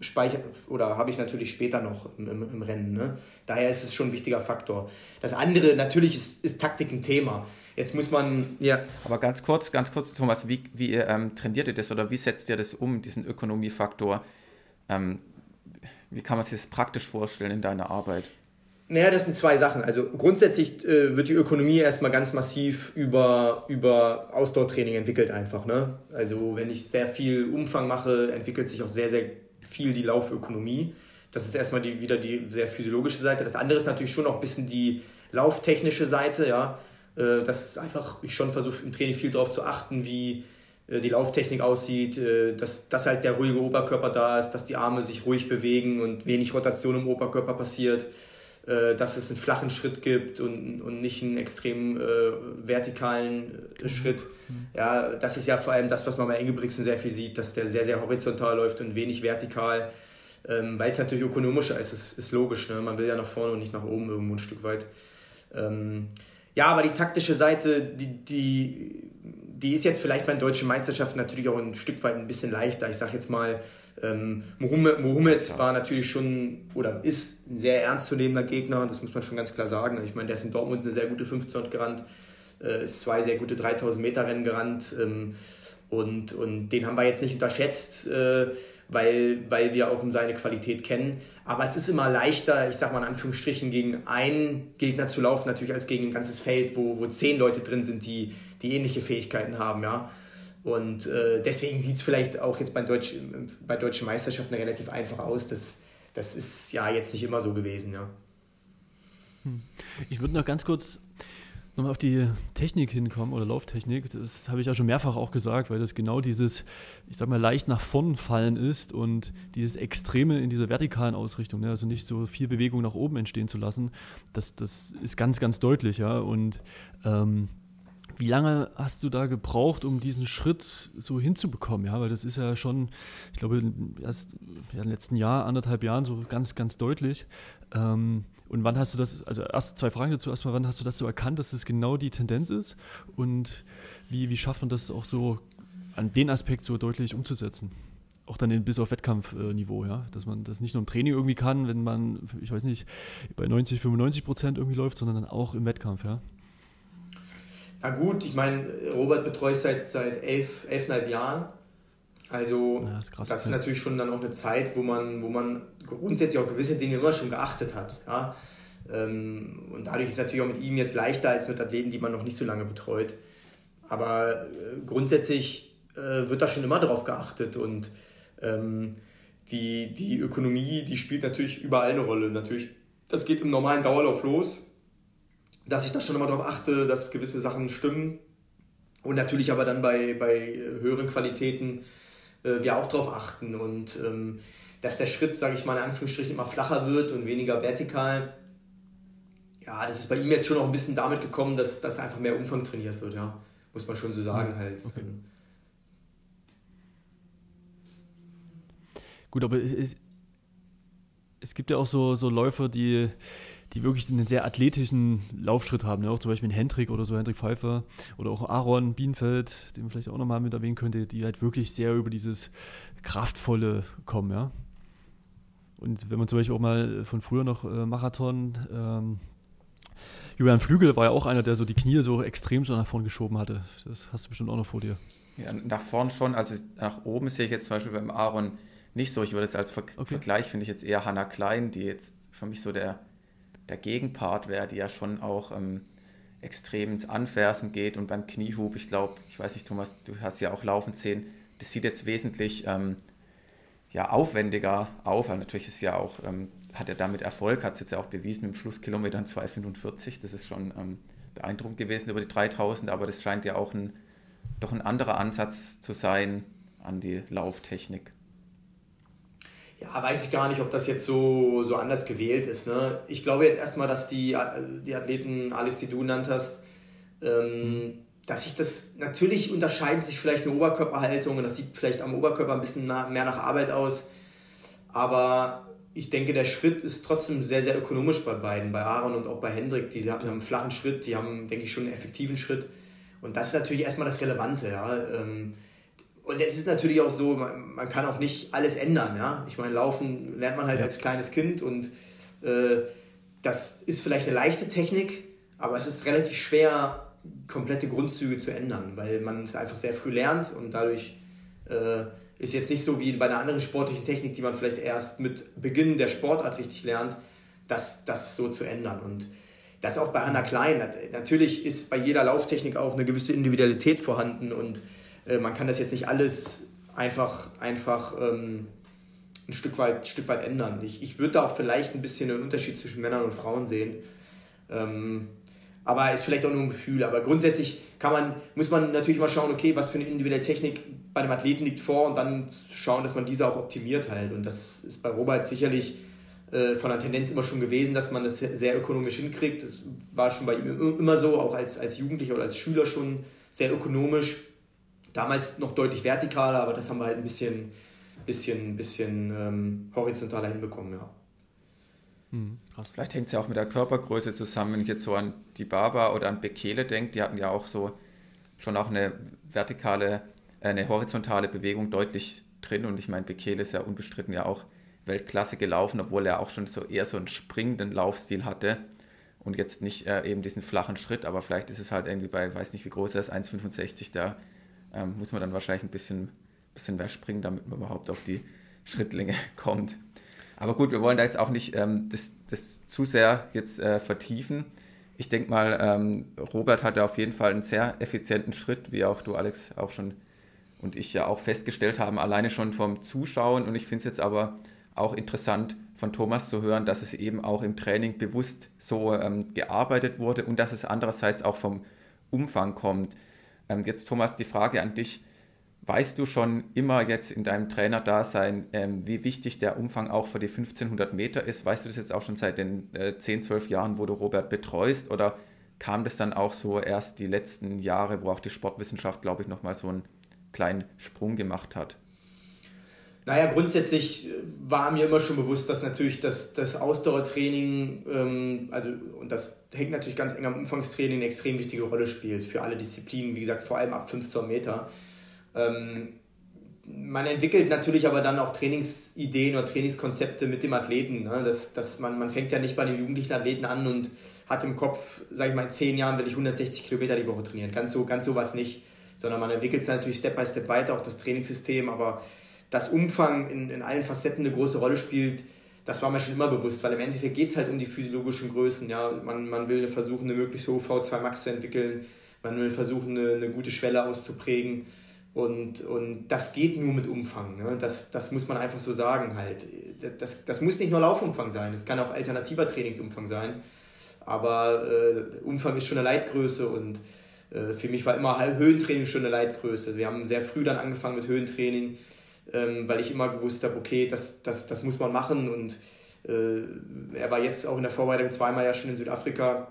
speichere oder habe ich natürlich später noch im, im, im, Rennen. Ne? Daher ist es schon ein wichtiger Faktor. Das andere, natürlich ist, ist Taktik ein Thema. Jetzt muss man. Ja. Aber ganz kurz, ganz kurz, Thomas, wie, wie ähm, trainiert ihr das oder wie setzt ihr das um, diesen Ökonomiefaktor? Ähm, wie kann man sich das praktisch vorstellen in deiner Arbeit? Naja, das sind zwei Sachen. Also grundsätzlich äh, wird die Ökonomie erstmal ganz massiv über, über Ausdauertraining entwickelt einfach. Ne? Also wenn ich sehr viel Umfang mache, entwickelt sich auch sehr, sehr viel die Laufökonomie. Das ist erstmal die, wieder die sehr physiologische Seite. Das andere ist natürlich schon auch ein bisschen die lauftechnische Seite, ja. Äh, dass einfach ich schon versuche im Training viel darauf zu achten, wie äh, die Lauftechnik aussieht, äh, dass, dass halt der ruhige Oberkörper da ist, dass die Arme sich ruhig bewegen und wenig Rotation im Oberkörper passiert dass es einen flachen Schritt gibt und, und nicht einen extrem äh, vertikalen äh, mhm. Schritt. Mhm. Ja, das ist ja vor allem das, was man bei Engelbrigtsen sehr viel sieht, dass der sehr, sehr horizontal läuft und wenig vertikal, ähm, weil es natürlich ökonomischer ist, ist, ist logisch. Ne? Man will ja nach vorne und nicht nach oben irgendwo ein Stück weit. Ähm, ja, aber die taktische Seite, die, die, die ist jetzt vielleicht bei den deutschen Meisterschaften natürlich auch ein Stück weit ein bisschen leichter. Ich sage jetzt mal, ähm, Mohammed, Mohammed war natürlich schon oder ist ein sehr ernstzunehmender Gegner, das muss man schon ganz klar sagen. Ich meine, der ist in Dortmund eine sehr gute 1500 gerannt, äh, ist zwei sehr gute 3000 Meter Rennen gerannt ähm, und, und den haben wir jetzt nicht unterschätzt. Äh, weil, weil wir auch um seine Qualität kennen. Aber es ist immer leichter, ich sag mal in Anführungsstrichen, gegen einen Gegner zu laufen, natürlich als gegen ein ganzes Feld, wo, wo zehn Leute drin sind, die, die ähnliche Fähigkeiten haben. Ja. Und äh, deswegen sieht es vielleicht auch jetzt bei, Deutsch, bei deutschen Meisterschaften relativ einfach aus. Das, das ist ja jetzt nicht immer so gewesen. Ja. Hm. Ich würde noch ganz kurz nochmal auf die Technik hinkommen oder Lauftechnik. Das habe ich ja schon mehrfach auch gesagt, weil das genau dieses, ich sag mal, leicht nach vorn fallen ist und dieses Extreme in dieser vertikalen Ausrichtung, ne? also nicht so viel Bewegung nach oben entstehen zu lassen, das, das ist ganz, ganz deutlich, ja. Und ähm, wie lange hast du da gebraucht, um diesen Schritt so hinzubekommen? Ja, weil das ist ja schon, ich glaube, erst ja, im letzten Jahr, anderthalb Jahren so ganz, ganz deutlich. Ähm, und wann hast du das, also erst zwei Fragen dazu, erstmal, wann hast du das so erkannt, dass es genau die Tendenz ist? Und wie, wie schafft man das auch so an den Aspekt so deutlich umzusetzen? Auch dann in, bis auf Wettkampfniveau, ja, dass man das nicht nur im Training irgendwie kann, wenn man, ich weiß nicht, bei 90, 95 Prozent irgendwie läuft, sondern dann auch im Wettkampf, ja. Na gut, ich meine, Robert betreue ich seit, seit elf, elfeinhalb Jahren. Also ja, das, ist, krass, das ist natürlich schon dann auch eine Zeit, wo man, wo man grundsätzlich auch gewisse Dinge immer schon geachtet hat. Ja? Ähm, und dadurch ist es natürlich auch mit ihm jetzt leichter als mit Athleten, die man noch nicht so lange betreut. Aber äh, grundsätzlich äh, wird da schon immer darauf geachtet und ähm, die, die Ökonomie, die spielt natürlich überall eine Rolle. Natürlich, das geht im normalen Dauerlauf los dass ich da schon immer darauf achte, dass gewisse Sachen stimmen. Und natürlich aber dann bei, bei höheren Qualitäten äh, wir auch darauf achten. Und ähm, dass der Schritt, sage ich mal, in Anführungsstrichen immer flacher wird und weniger vertikal. Ja, das ist bei ihm jetzt schon noch ein bisschen damit gekommen, dass, dass einfach mehr Umfang trainiert wird, ja. Muss man schon so sagen halt. Okay. Gut, aber es, es gibt ja auch so, so Läufer, die die wirklich einen sehr athletischen Laufschritt haben. Ne? Auch zum Beispiel Hendrik oder so, Hendrik Pfeiffer oder auch Aaron Bienfeld, den man vielleicht auch nochmal mit erwähnen könnte, die halt wirklich sehr über dieses Kraftvolle kommen. Ja? Und wenn man zum Beispiel auch mal von früher noch äh, Marathon, ähm, Julian Flügel war ja auch einer, der so die Knie so extrem so nach vorn geschoben hatte. Das hast du bestimmt auch noch vor dir. Ja, nach vorn schon. Also nach oben sehe ich jetzt zum Beispiel beim Aaron nicht so. Ich würde es als Ver okay. Vergleich, finde ich jetzt eher Hannah Klein, die jetzt für mich so der der Gegenpart wäre, die ja schon auch ähm, extrem ins Anfersen geht und beim Kniehub, ich glaube, ich weiß nicht, Thomas, du hast ja auch laufen sehen, das sieht jetzt wesentlich ähm, ja, aufwendiger auf. Aber natürlich ist ja auch, ähm, hat er damit Erfolg, hat es jetzt ja auch bewiesen im Schlusskilometer 2,45. Das ist schon ähm, beeindruckend gewesen über die 3000, aber das scheint ja auch ein, doch ein anderer Ansatz zu sein an die Lauftechnik. Ja, weiß ich gar nicht, ob das jetzt so, so anders gewählt ist. Ne? Ich glaube jetzt erstmal, dass die, die Athleten, Alex, die du genannt hast, ähm, dass sich das natürlich unterscheiden sich vielleicht eine Oberkörperhaltung und das sieht vielleicht am Oberkörper ein bisschen mehr nach Arbeit aus. Aber ich denke, der Schritt ist trotzdem sehr, sehr ökonomisch bei beiden, bei Aaron und auch bei Hendrik. Die haben einen flachen Schritt, die haben, denke ich, schon einen effektiven Schritt. Und das ist natürlich erstmal das Relevante. Ja. Ähm, und es ist natürlich auch so, man, kann auch nicht alles ändern. Ja? Ich meine, Laufen lernt man halt ja. als kleines Kind und äh, das ist vielleicht eine leichte Technik, aber es ist relativ schwer, komplette Grundzüge zu ändern, weil man es einfach sehr früh lernt und dadurch äh, ist jetzt nicht so wie bei einer anderen sportlichen Technik, die man vielleicht erst mit Beginn der Sportart richtig lernt, das, das so zu ändern. Und das auch bei Hannah Klein. Natürlich ist bei jeder Lauftechnik auch eine gewisse Individualität vorhanden und äh, man kann das jetzt nicht alles einfach, einfach ähm, ein Stück weit, Stück weit ändern. Ich, ich würde da auch vielleicht ein bisschen einen Unterschied zwischen Männern und Frauen sehen. Ähm, aber ist vielleicht auch nur ein Gefühl. Aber grundsätzlich kann man, muss man natürlich mal schauen, okay, was für eine individuelle Technik bei dem Athleten liegt vor und dann schauen, dass man diese auch optimiert halt. Und das ist bei Robert sicherlich äh, von der Tendenz immer schon gewesen, dass man das sehr ökonomisch hinkriegt. Das war schon bei ihm immer so, auch als, als Jugendlicher oder als Schüler schon sehr ökonomisch. Damals noch deutlich vertikaler, aber das haben wir halt ein bisschen, bisschen, bisschen ähm, horizontaler hinbekommen, ja. Hm, Vielleicht hängt es ja auch mit der Körpergröße zusammen, wenn ich jetzt so an die Baba oder an Bekele denke, die hatten ja auch so schon auch eine vertikale, äh, eine horizontale Bewegung deutlich drin. Und ich meine, Bekele ist ja unbestritten ja auch Weltklasse gelaufen, obwohl er auch schon so eher so einen springenden Laufstil hatte. Und jetzt nicht äh, eben diesen flachen Schritt, aber vielleicht ist es halt irgendwie bei, weiß nicht wie groß er ist, 1,65, da ähm, muss man dann wahrscheinlich ein bisschen, bisschen mehr springen, damit man überhaupt auf die Schrittlänge kommt. Aber gut, wir wollen da jetzt auch nicht ähm, das, das zu sehr jetzt äh, vertiefen. Ich denke mal, ähm, Robert hatte auf jeden Fall einen sehr effizienten Schritt, wie auch du, Alex, auch schon und ich ja auch festgestellt haben, alleine schon vom Zuschauen. Und ich finde es jetzt aber auch interessant von Thomas zu hören, dass es eben auch im Training bewusst so ähm, gearbeitet wurde und dass es andererseits auch vom Umfang kommt. Ähm, jetzt, Thomas, die Frage an dich Weißt du schon immer jetzt in deinem Trainerdasein, ähm, wie wichtig der Umfang auch für die 1500 Meter ist? Weißt du das jetzt auch schon seit den äh, 10, 12 Jahren, wo du Robert betreust? Oder kam das dann auch so erst die letzten Jahre, wo auch die Sportwissenschaft, glaube ich, nochmal so einen kleinen Sprung gemacht hat? Naja, grundsätzlich äh, war mir immer schon bewusst, dass natürlich das, das Ausdauertraining, ähm, also und das hängt natürlich ganz eng am Umfangstraining, eine extrem wichtige Rolle spielt für alle Disziplinen, wie gesagt, vor allem ab 15 Meter. Ähm, man entwickelt natürlich aber dann auch Trainingsideen oder Trainingskonzepte mit dem Athleten. Ne? Das, das man, man fängt ja nicht bei dem jugendlichen Athleten an und hat im Kopf, sage ich mal, in zehn Jahren will ich 160 Kilometer die Woche trainieren. Ganz so, ganz sowas nicht. Sondern man entwickelt es natürlich Step by Step weiter, auch das Trainingssystem, aber das Umfang in, in allen Facetten eine große Rolle spielt, das war mir schon immer bewusst, weil im Endeffekt geht es halt um die physiologischen Größen. Ja? Man, man will versuchen, eine möglichst hohe V2 Max zu entwickeln, man will versuchen, eine, eine gute Schwelle auszuprägen. Und, und das geht nur mit Umfang. Ne? Das, das muss man einfach so sagen halt. Das, das muss nicht nur Laufumfang sein, es kann auch alternativer Trainingsumfang sein. Aber äh, Umfang ist schon eine Leitgröße und äh, für mich war immer Höhentraining schon eine Leitgröße. Wir haben sehr früh dann angefangen mit Höhentraining, ähm, weil ich immer gewusst habe, okay, das, das, das muss man machen. Und äh, er war jetzt auch in der Vorbereitung zweimal ja schon in Südafrika,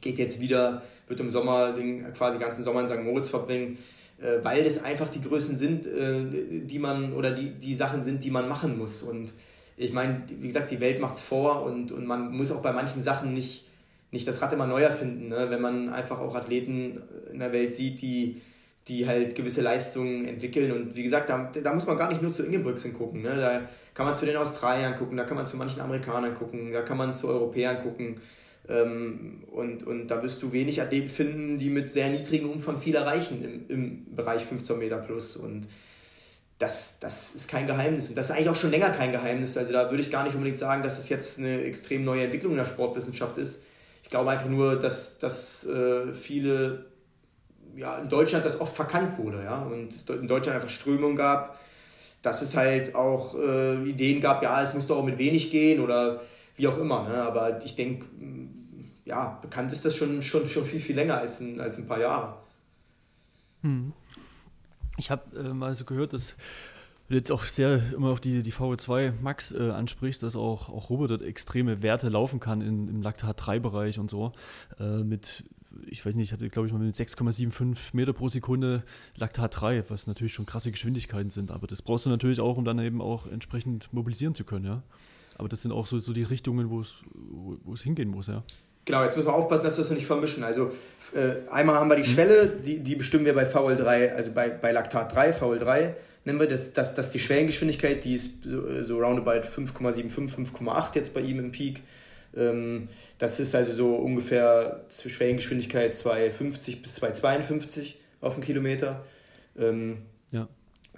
geht jetzt wieder, wird im Sommer den quasi ganzen Sommer in St. Moritz verbringen äh, weil das einfach die Größen sind, äh, die man oder die, die Sachen sind, die man machen muss. Und ich meine, wie gesagt, die Welt macht es vor und, und man muss auch bei manchen Sachen nicht, nicht das Rad immer neu erfinden. Ne? Wenn man einfach auch Athleten in der Welt sieht, die, die halt gewisse Leistungen entwickeln. Und wie gesagt, da, da muss man gar nicht nur zu Ingebrigtsen gucken. Ne? Da kann man zu den Australiern gucken, da kann man zu manchen Amerikanern gucken, da kann man zu Europäern gucken. Ähm, und, und da wirst du wenig Athleten finden, die mit sehr niedrigem Umfang viel erreichen im, im Bereich 15 Meter plus. Und das, das ist kein Geheimnis. Und das ist eigentlich auch schon länger kein Geheimnis. Also da würde ich gar nicht unbedingt sagen, dass es jetzt eine extrem neue Entwicklung in der Sportwissenschaft ist. Ich glaube einfach nur, dass, dass äh, viele, ja, in Deutschland das oft verkannt wurde, ja, und es in Deutschland einfach Strömungen gab, dass es halt auch äh, Ideen gab, ja, es muss doch auch mit wenig gehen oder wie auch immer, ne? aber ich denke, ja, bekannt ist das schon, schon, schon viel, viel länger als ein, als ein paar Jahre. Hm. Ich habe äh, mal so gehört, dass du jetzt auch sehr immer auf die, die VO2 Max äh, ansprichst, dass auch, auch Robert dort extreme Werte laufen kann in, im Laktat-3-Bereich und so. Äh, mit, ich weiß nicht, ich hatte glaube ich mal mit 6,75 Meter pro Sekunde Laktat 3, was natürlich schon krasse Geschwindigkeiten sind. Aber das brauchst du natürlich auch, um dann eben auch entsprechend mobilisieren zu können, ja. Aber das sind auch so, so die Richtungen, wo es, wo es hingehen muss, ja. Genau, jetzt müssen wir aufpassen, dass wir das nicht vermischen. Also äh, einmal haben wir die mhm. Schwelle, die, die bestimmen wir bei VL3, also bei, bei Laktat 3, VL3 nennen wir das, das, das die Schwellengeschwindigkeit, die ist so, so roundabout 5,75, 5,8 jetzt bei ihm im Peak. Ähm, das ist also so ungefähr Schwellengeschwindigkeit 2,50 bis 2,52 auf den Kilometer. Ähm, ja.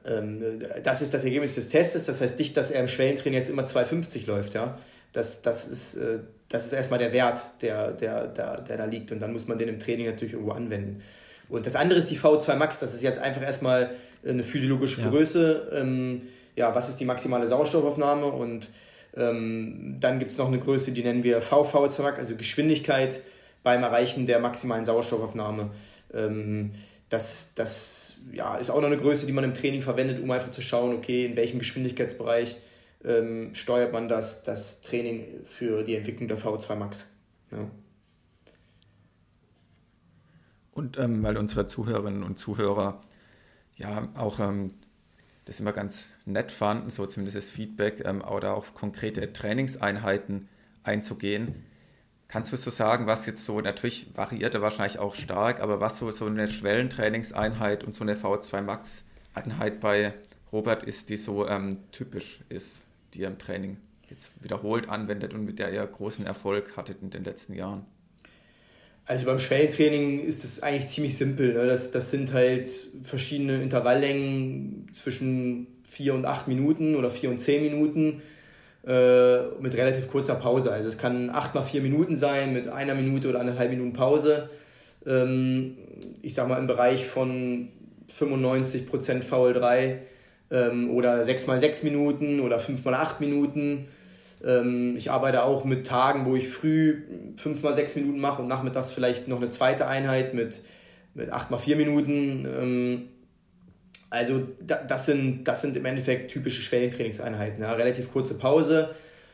Ähm, das ist das Ergebnis des Tests, das heißt nicht, dass er im Schwellentraining jetzt immer 2,50 läuft, ja. Das, das ist äh, das ist erstmal der Wert, der, der, der, der da liegt. Und dann muss man den im Training natürlich irgendwo anwenden. Und das andere ist die V2 Max. Das ist jetzt einfach erstmal eine physiologische ja. Größe. Ähm, ja, was ist die maximale Sauerstoffaufnahme? Und ähm, dann gibt es noch eine Größe, die nennen wir VV2 Max, also Geschwindigkeit beim Erreichen der maximalen Sauerstoffaufnahme. Ähm, das das ja, ist auch noch eine Größe, die man im Training verwendet, um einfach zu schauen, okay, in welchem Geschwindigkeitsbereich ähm, steuert man das, das Training für die Entwicklung der V2 Max. Ja. Und ähm, weil unsere Zuhörerinnen und Zuhörer ja auch ähm, das immer ganz nett fanden, so zumindest das Feedback, ähm, oder auf konkrete Trainingseinheiten einzugehen. Kannst du so sagen, was jetzt so, natürlich variiert er wahrscheinlich auch stark, aber was so, so eine Schwellentrainingseinheit und so eine V2 Max Einheit bei Robert ist, die so ähm, typisch ist? die ihr im Training jetzt wiederholt anwendet und mit der ihr großen Erfolg hattet in den letzten Jahren? Also beim Schwellentraining ist es eigentlich ziemlich simpel. Ne? Das, das sind halt verschiedene Intervalllängen zwischen 4 und 8 Minuten oder 4 und 10 Minuten äh, mit relativ kurzer Pause. Also es kann 8 mal 4 Minuten sein mit einer Minute oder anderthalb Minuten Pause. Ähm, ich sag mal im Bereich von 95% VL3 ähm, oder 6 mal 6 Minuten oder 5 mal 8 Minuten. Ähm, ich arbeite auch mit Tagen, wo ich früh 5 mal 6 Minuten mache und nachmittags vielleicht noch eine zweite Einheit mit, mit 8 mal 4 Minuten. Ähm, also da, das, sind, das sind im Endeffekt typische Schwellentrainingseinheiten. Ja. Relativ kurze Pause,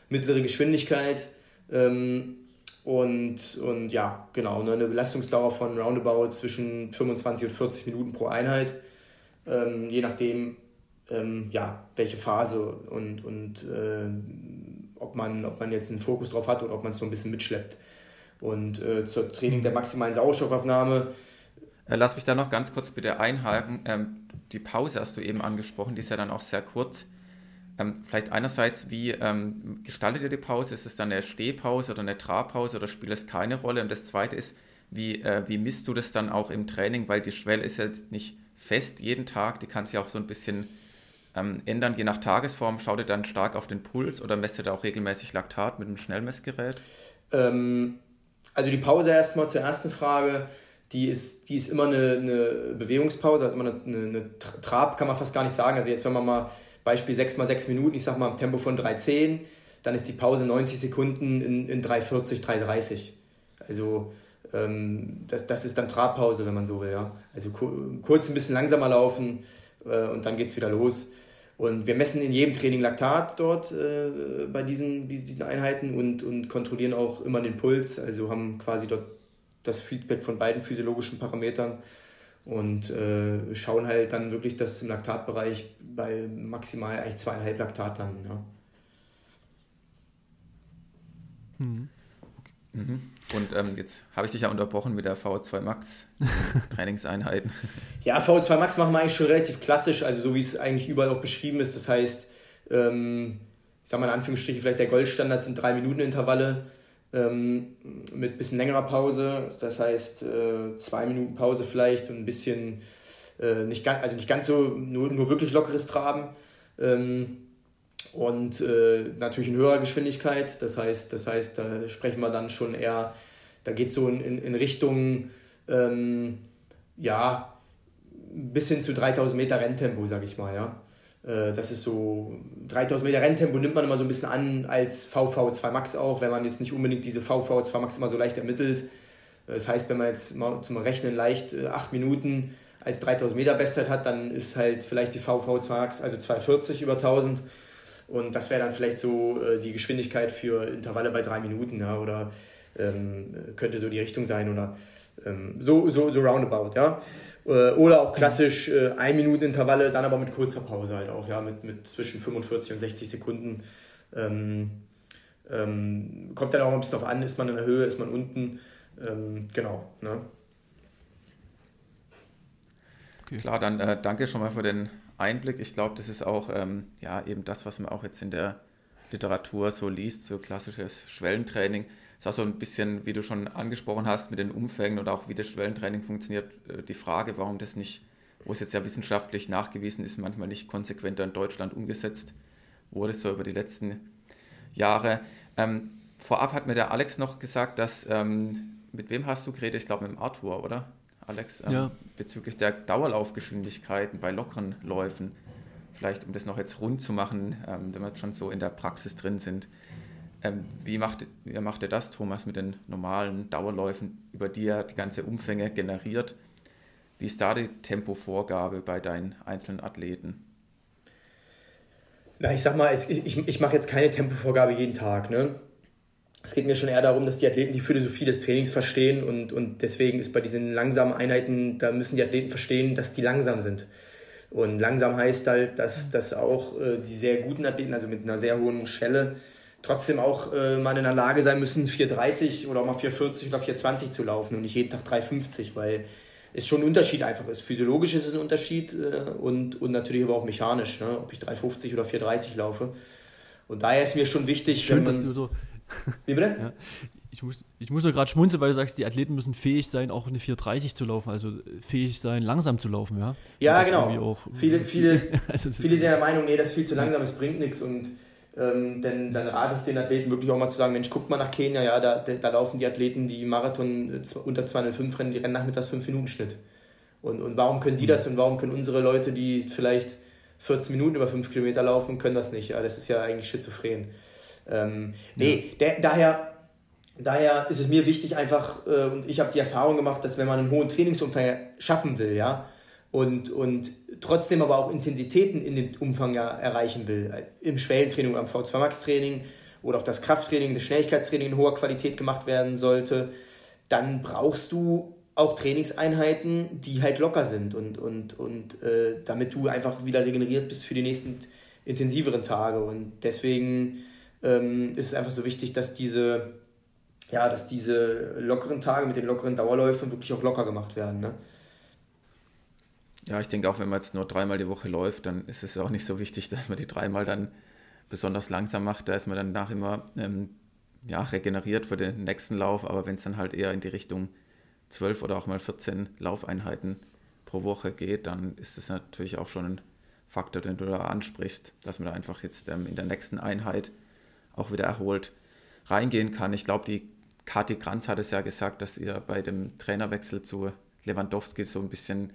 mittlere Geschwindigkeit ähm, und, und ja, genau, ne, eine Belastungsdauer von roundabout zwischen 25 und 40 Minuten pro Einheit. Je nachdem, ja, welche Phase und, und äh, ob, man, ob man jetzt einen Fokus drauf hat oder ob man es so ein bisschen mitschleppt. Und äh, zur Training der maximalen Sauerstoffaufnahme. Äh, lass mich da noch ganz kurz bitte einhaken. Ähm, die Pause hast du eben angesprochen, die ist ja dann auch sehr kurz. Ähm, vielleicht einerseits, wie ähm, gestaltet ihr die Pause? Ist es dann eine Stehpause oder eine Trabpause oder spielt es keine Rolle? Und das zweite ist, wie, äh, wie misst du das dann auch im Training? Weil die Schwelle ist jetzt nicht fest jeden Tag, die kann sich auch so ein bisschen ähm, ändern, je nach Tagesform? Schaut ihr dann stark auf den Puls oder messt ihr da auch regelmäßig Laktat mit einem Schnellmessgerät? Ähm, also die Pause erstmal zur ersten Frage. Die ist, die ist immer eine, eine Bewegungspause, also immer eine, eine, Trab, kann man fast gar nicht sagen. Also jetzt, wenn man mal Beispiel 6 mal 6 Minuten, ich sag mal im Tempo von 3,10, dann ist die Pause 90 Sekunden in, in 3,40, 3,30. Also ähm, das, das ist dann Trabpause, wenn man so will. Ja. Also kurz ein bisschen langsamer laufen äh, und dann geht es wieder los. Und wir messen in jedem Training Laktat dort äh, bei diesen, diesen Einheiten und, und kontrollieren auch immer den Puls. Also haben quasi dort das Feedback von beiden physiologischen Parametern und äh, schauen halt dann wirklich, dass im Laktatbereich bei maximal eigentlich zweieinhalb Laktat landen. Ja. Mhm. Mhm. Und ähm, jetzt habe ich dich ja unterbrochen mit der V2 Max Trainingseinheiten. Ja, V2 Max machen wir eigentlich schon relativ klassisch, also so wie es eigentlich überall auch beschrieben ist. Das heißt, ähm, ich sage mal in Anführungsstrichen, vielleicht der Goldstandard sind 3 Minuten Intervalle ähm, mit ein bisschen längerer Pause. Das heißt, äh, zwei Minuten Pause vielleicht und ein bisschen, äh, nicht, ganz, also nicht ganz so, nur, nur wirklich lockeres Traben. Ähm, und äh, natürlich in höherer Geschwindigkeit. Das heißt, das heißt, da sprechen wir dann schon eher da geht es so in, in, in Richtung, ähm, ja, bis hin zu 3000 Meter Renntempo, sag ich mal, ja. Äh, das ist so, 3000 Meter Renntempo nimmt man immer so ein bisschen an als VV2 Max auch, wenn man jetzt nicht unbedingt diese VV2 Max immer so leicht ermittelt. Das heißt, wenn man jetzt mal zum Rechnen leicht 8 äh, Minuten als 3000 Meter Bestzeit hat, dann ist halt vielleicht die VV2 Max, also 240 über 1000. Und das wäre dann vielleicht so äh, die Geschwindigkeit für Intervalle bei 3 Minuten, ja, oder ähm, könnte so die Richtung sein, oder ähm, so, so, so roundabout, ja. Äh, oder auch klassisch äh, 1 Minuten Intervalle, dann aber mit kurzer Pause halt auch, ja, mit, mit zwischen 45 und 60 Sekunden. Ähm, ähm, kommt dann auch ein bisschen drauf an, ist man in der Höhe, ist man unten. Ähm, genau. Ne? Klar, dann äh, danke schon mal für den Einblick. Ich glaube, das ist auch ähm, ja, eben das, was man auch jetzt in der Literatur so liest, so klassisches Schwellentraining. Das ist auch so ein bisschen, wie du schon angesprochen hast, mit den Umfängen und auch wie das Schwellentraining funktioniert, äh, die Frage, warum das nicht, wo es jetzt ja wissenschaftlich nachgewiesen ist, manchmal nicht konsequenter in Deutschland umgesetzt wurde, so über die letzten Jahre. Ähm, vorab hat mir der Alex noch gesagt, dass, ähm, mit wem hast du geredet? Ich glaube mit dem Arthur, oder? Alex, ähm, ja. bezüglich der Dauerlaufgeschwindigkeiten bei lockeren Läufen. Vielleicht, um das noch jetzt rund zu machen, ähm, wenn wir schon so in der Praxis drin sind. Ähm, wie, macht, wie macht ihr das, Thomas, mit den normalen Dauerläufen, über die er die ganze Umfänge generiert? Wie ist da die Tempovorgabe bei deinen einzelnen Athleten? Na, ich sag mal, ich, ich, ich mache jetzt keine Tempovorgabe jeden Tag. Ne? Es geht mir schon eher darum, dass die Athleten die Philosophie des Trainings verstehen und, und deswegen ist bei diesen langsamen Einheiten, da müssen die Athleten verstehen, dass die langsam sind. Und langsam heißt halt, dass, dass auch äh, die sehr guten Athleten, also mit einer sehr hohen Schwelle, trotzdem auch äh, mal in der Lage sein müssen, 4,30 oder auch mal 4,40 oder 4,20 zu laufen und nicht jeden Tag 3,50, weil es schon ein Unterschied einfach ist. Physiologisch ist es ein Unterschied äh, und, und natürlich aber auch mechanisch, ne? ob ich 3,50 oder 4,30 laufe. Und daher ist mir schon wichtig, Schön, dass du so wie bitte? Ja. Ich muss, ich muss nur gerade schmunzeln, weil du sagst, die Athleten müssen fähig sein, auch eine 430 zu laufen, also fähig sein, langsam zu laufen, ja? Ja, genau. Auch, viele, viele, also, viele sind der Meinung, nee, das ist viel zu langsam, es bringt nichts und ähm, denn dann rate ich den Athleten wirklich auch mal zu sagen, Mensch, guck mal nach Kenia, ja, da, da laufen die Athleten, die Marathon äh, unter 205 rennen, die rennen nachmittags 5-Minuten-Schnitt. Und, und warum können die mhm. das und warum können unsere Leute, die vielleicht 14 Minuten über 5 Kilometer laufen, können das nicht? Ja, das ist ja eigentlich schizophren. Ähm, nee, ja. der, daher, daher ist es mir wichtig einfach, äh, und ich habe die Erfahrung gemacht, dass wenn man einen hohen Trainingsumfang schaffen will, ja, und, und trotzdem aber auch Intensitäten in dem Umfang ja erreichen will, äh, im Schwellentraining, am V2 Max Training oder auch das Krafttraining, das Schnelligkeitstraining in hoher Qualität gemacht werden sollte, dann brauchst du auch Trainingseinheiten, die halt locker sind und, und, und äh, damit du einfach wieder regeneriert bist für die nächsten intensiveren Tage. Und deswegen ähm, ist es einfach so wichtig, dass diese, ja, dass diese lockeren Tage mit den lockeren Dauerläufen wirklich auch locker gemacht werden. Ne? Ja, ich denke auch, wenn man jetzt nur dreimal die Woche läuft, dann ist es auch nicht so wichtig, dass man die dreimal dann besonders langsam macht. Da ist man dann nach immer ähm, ja, regeneriert für den nächsten Lauf. Aber wenn es dann halt eher in die Richtung 12 oder auch mal 14 Laufeinheiten pro Woche geht, dann ist es natürlich auch schon ein Faktor, den du da ansprichst, dass man da einfach jetzt ähm, in der nächsten Einheit auch wieder erholt reingehen kann. Ich glaube, die Kati Kranz hat es ja gesagt, dass ihr bei dem Trainerwechsel zu Lewandowski so ein bisschen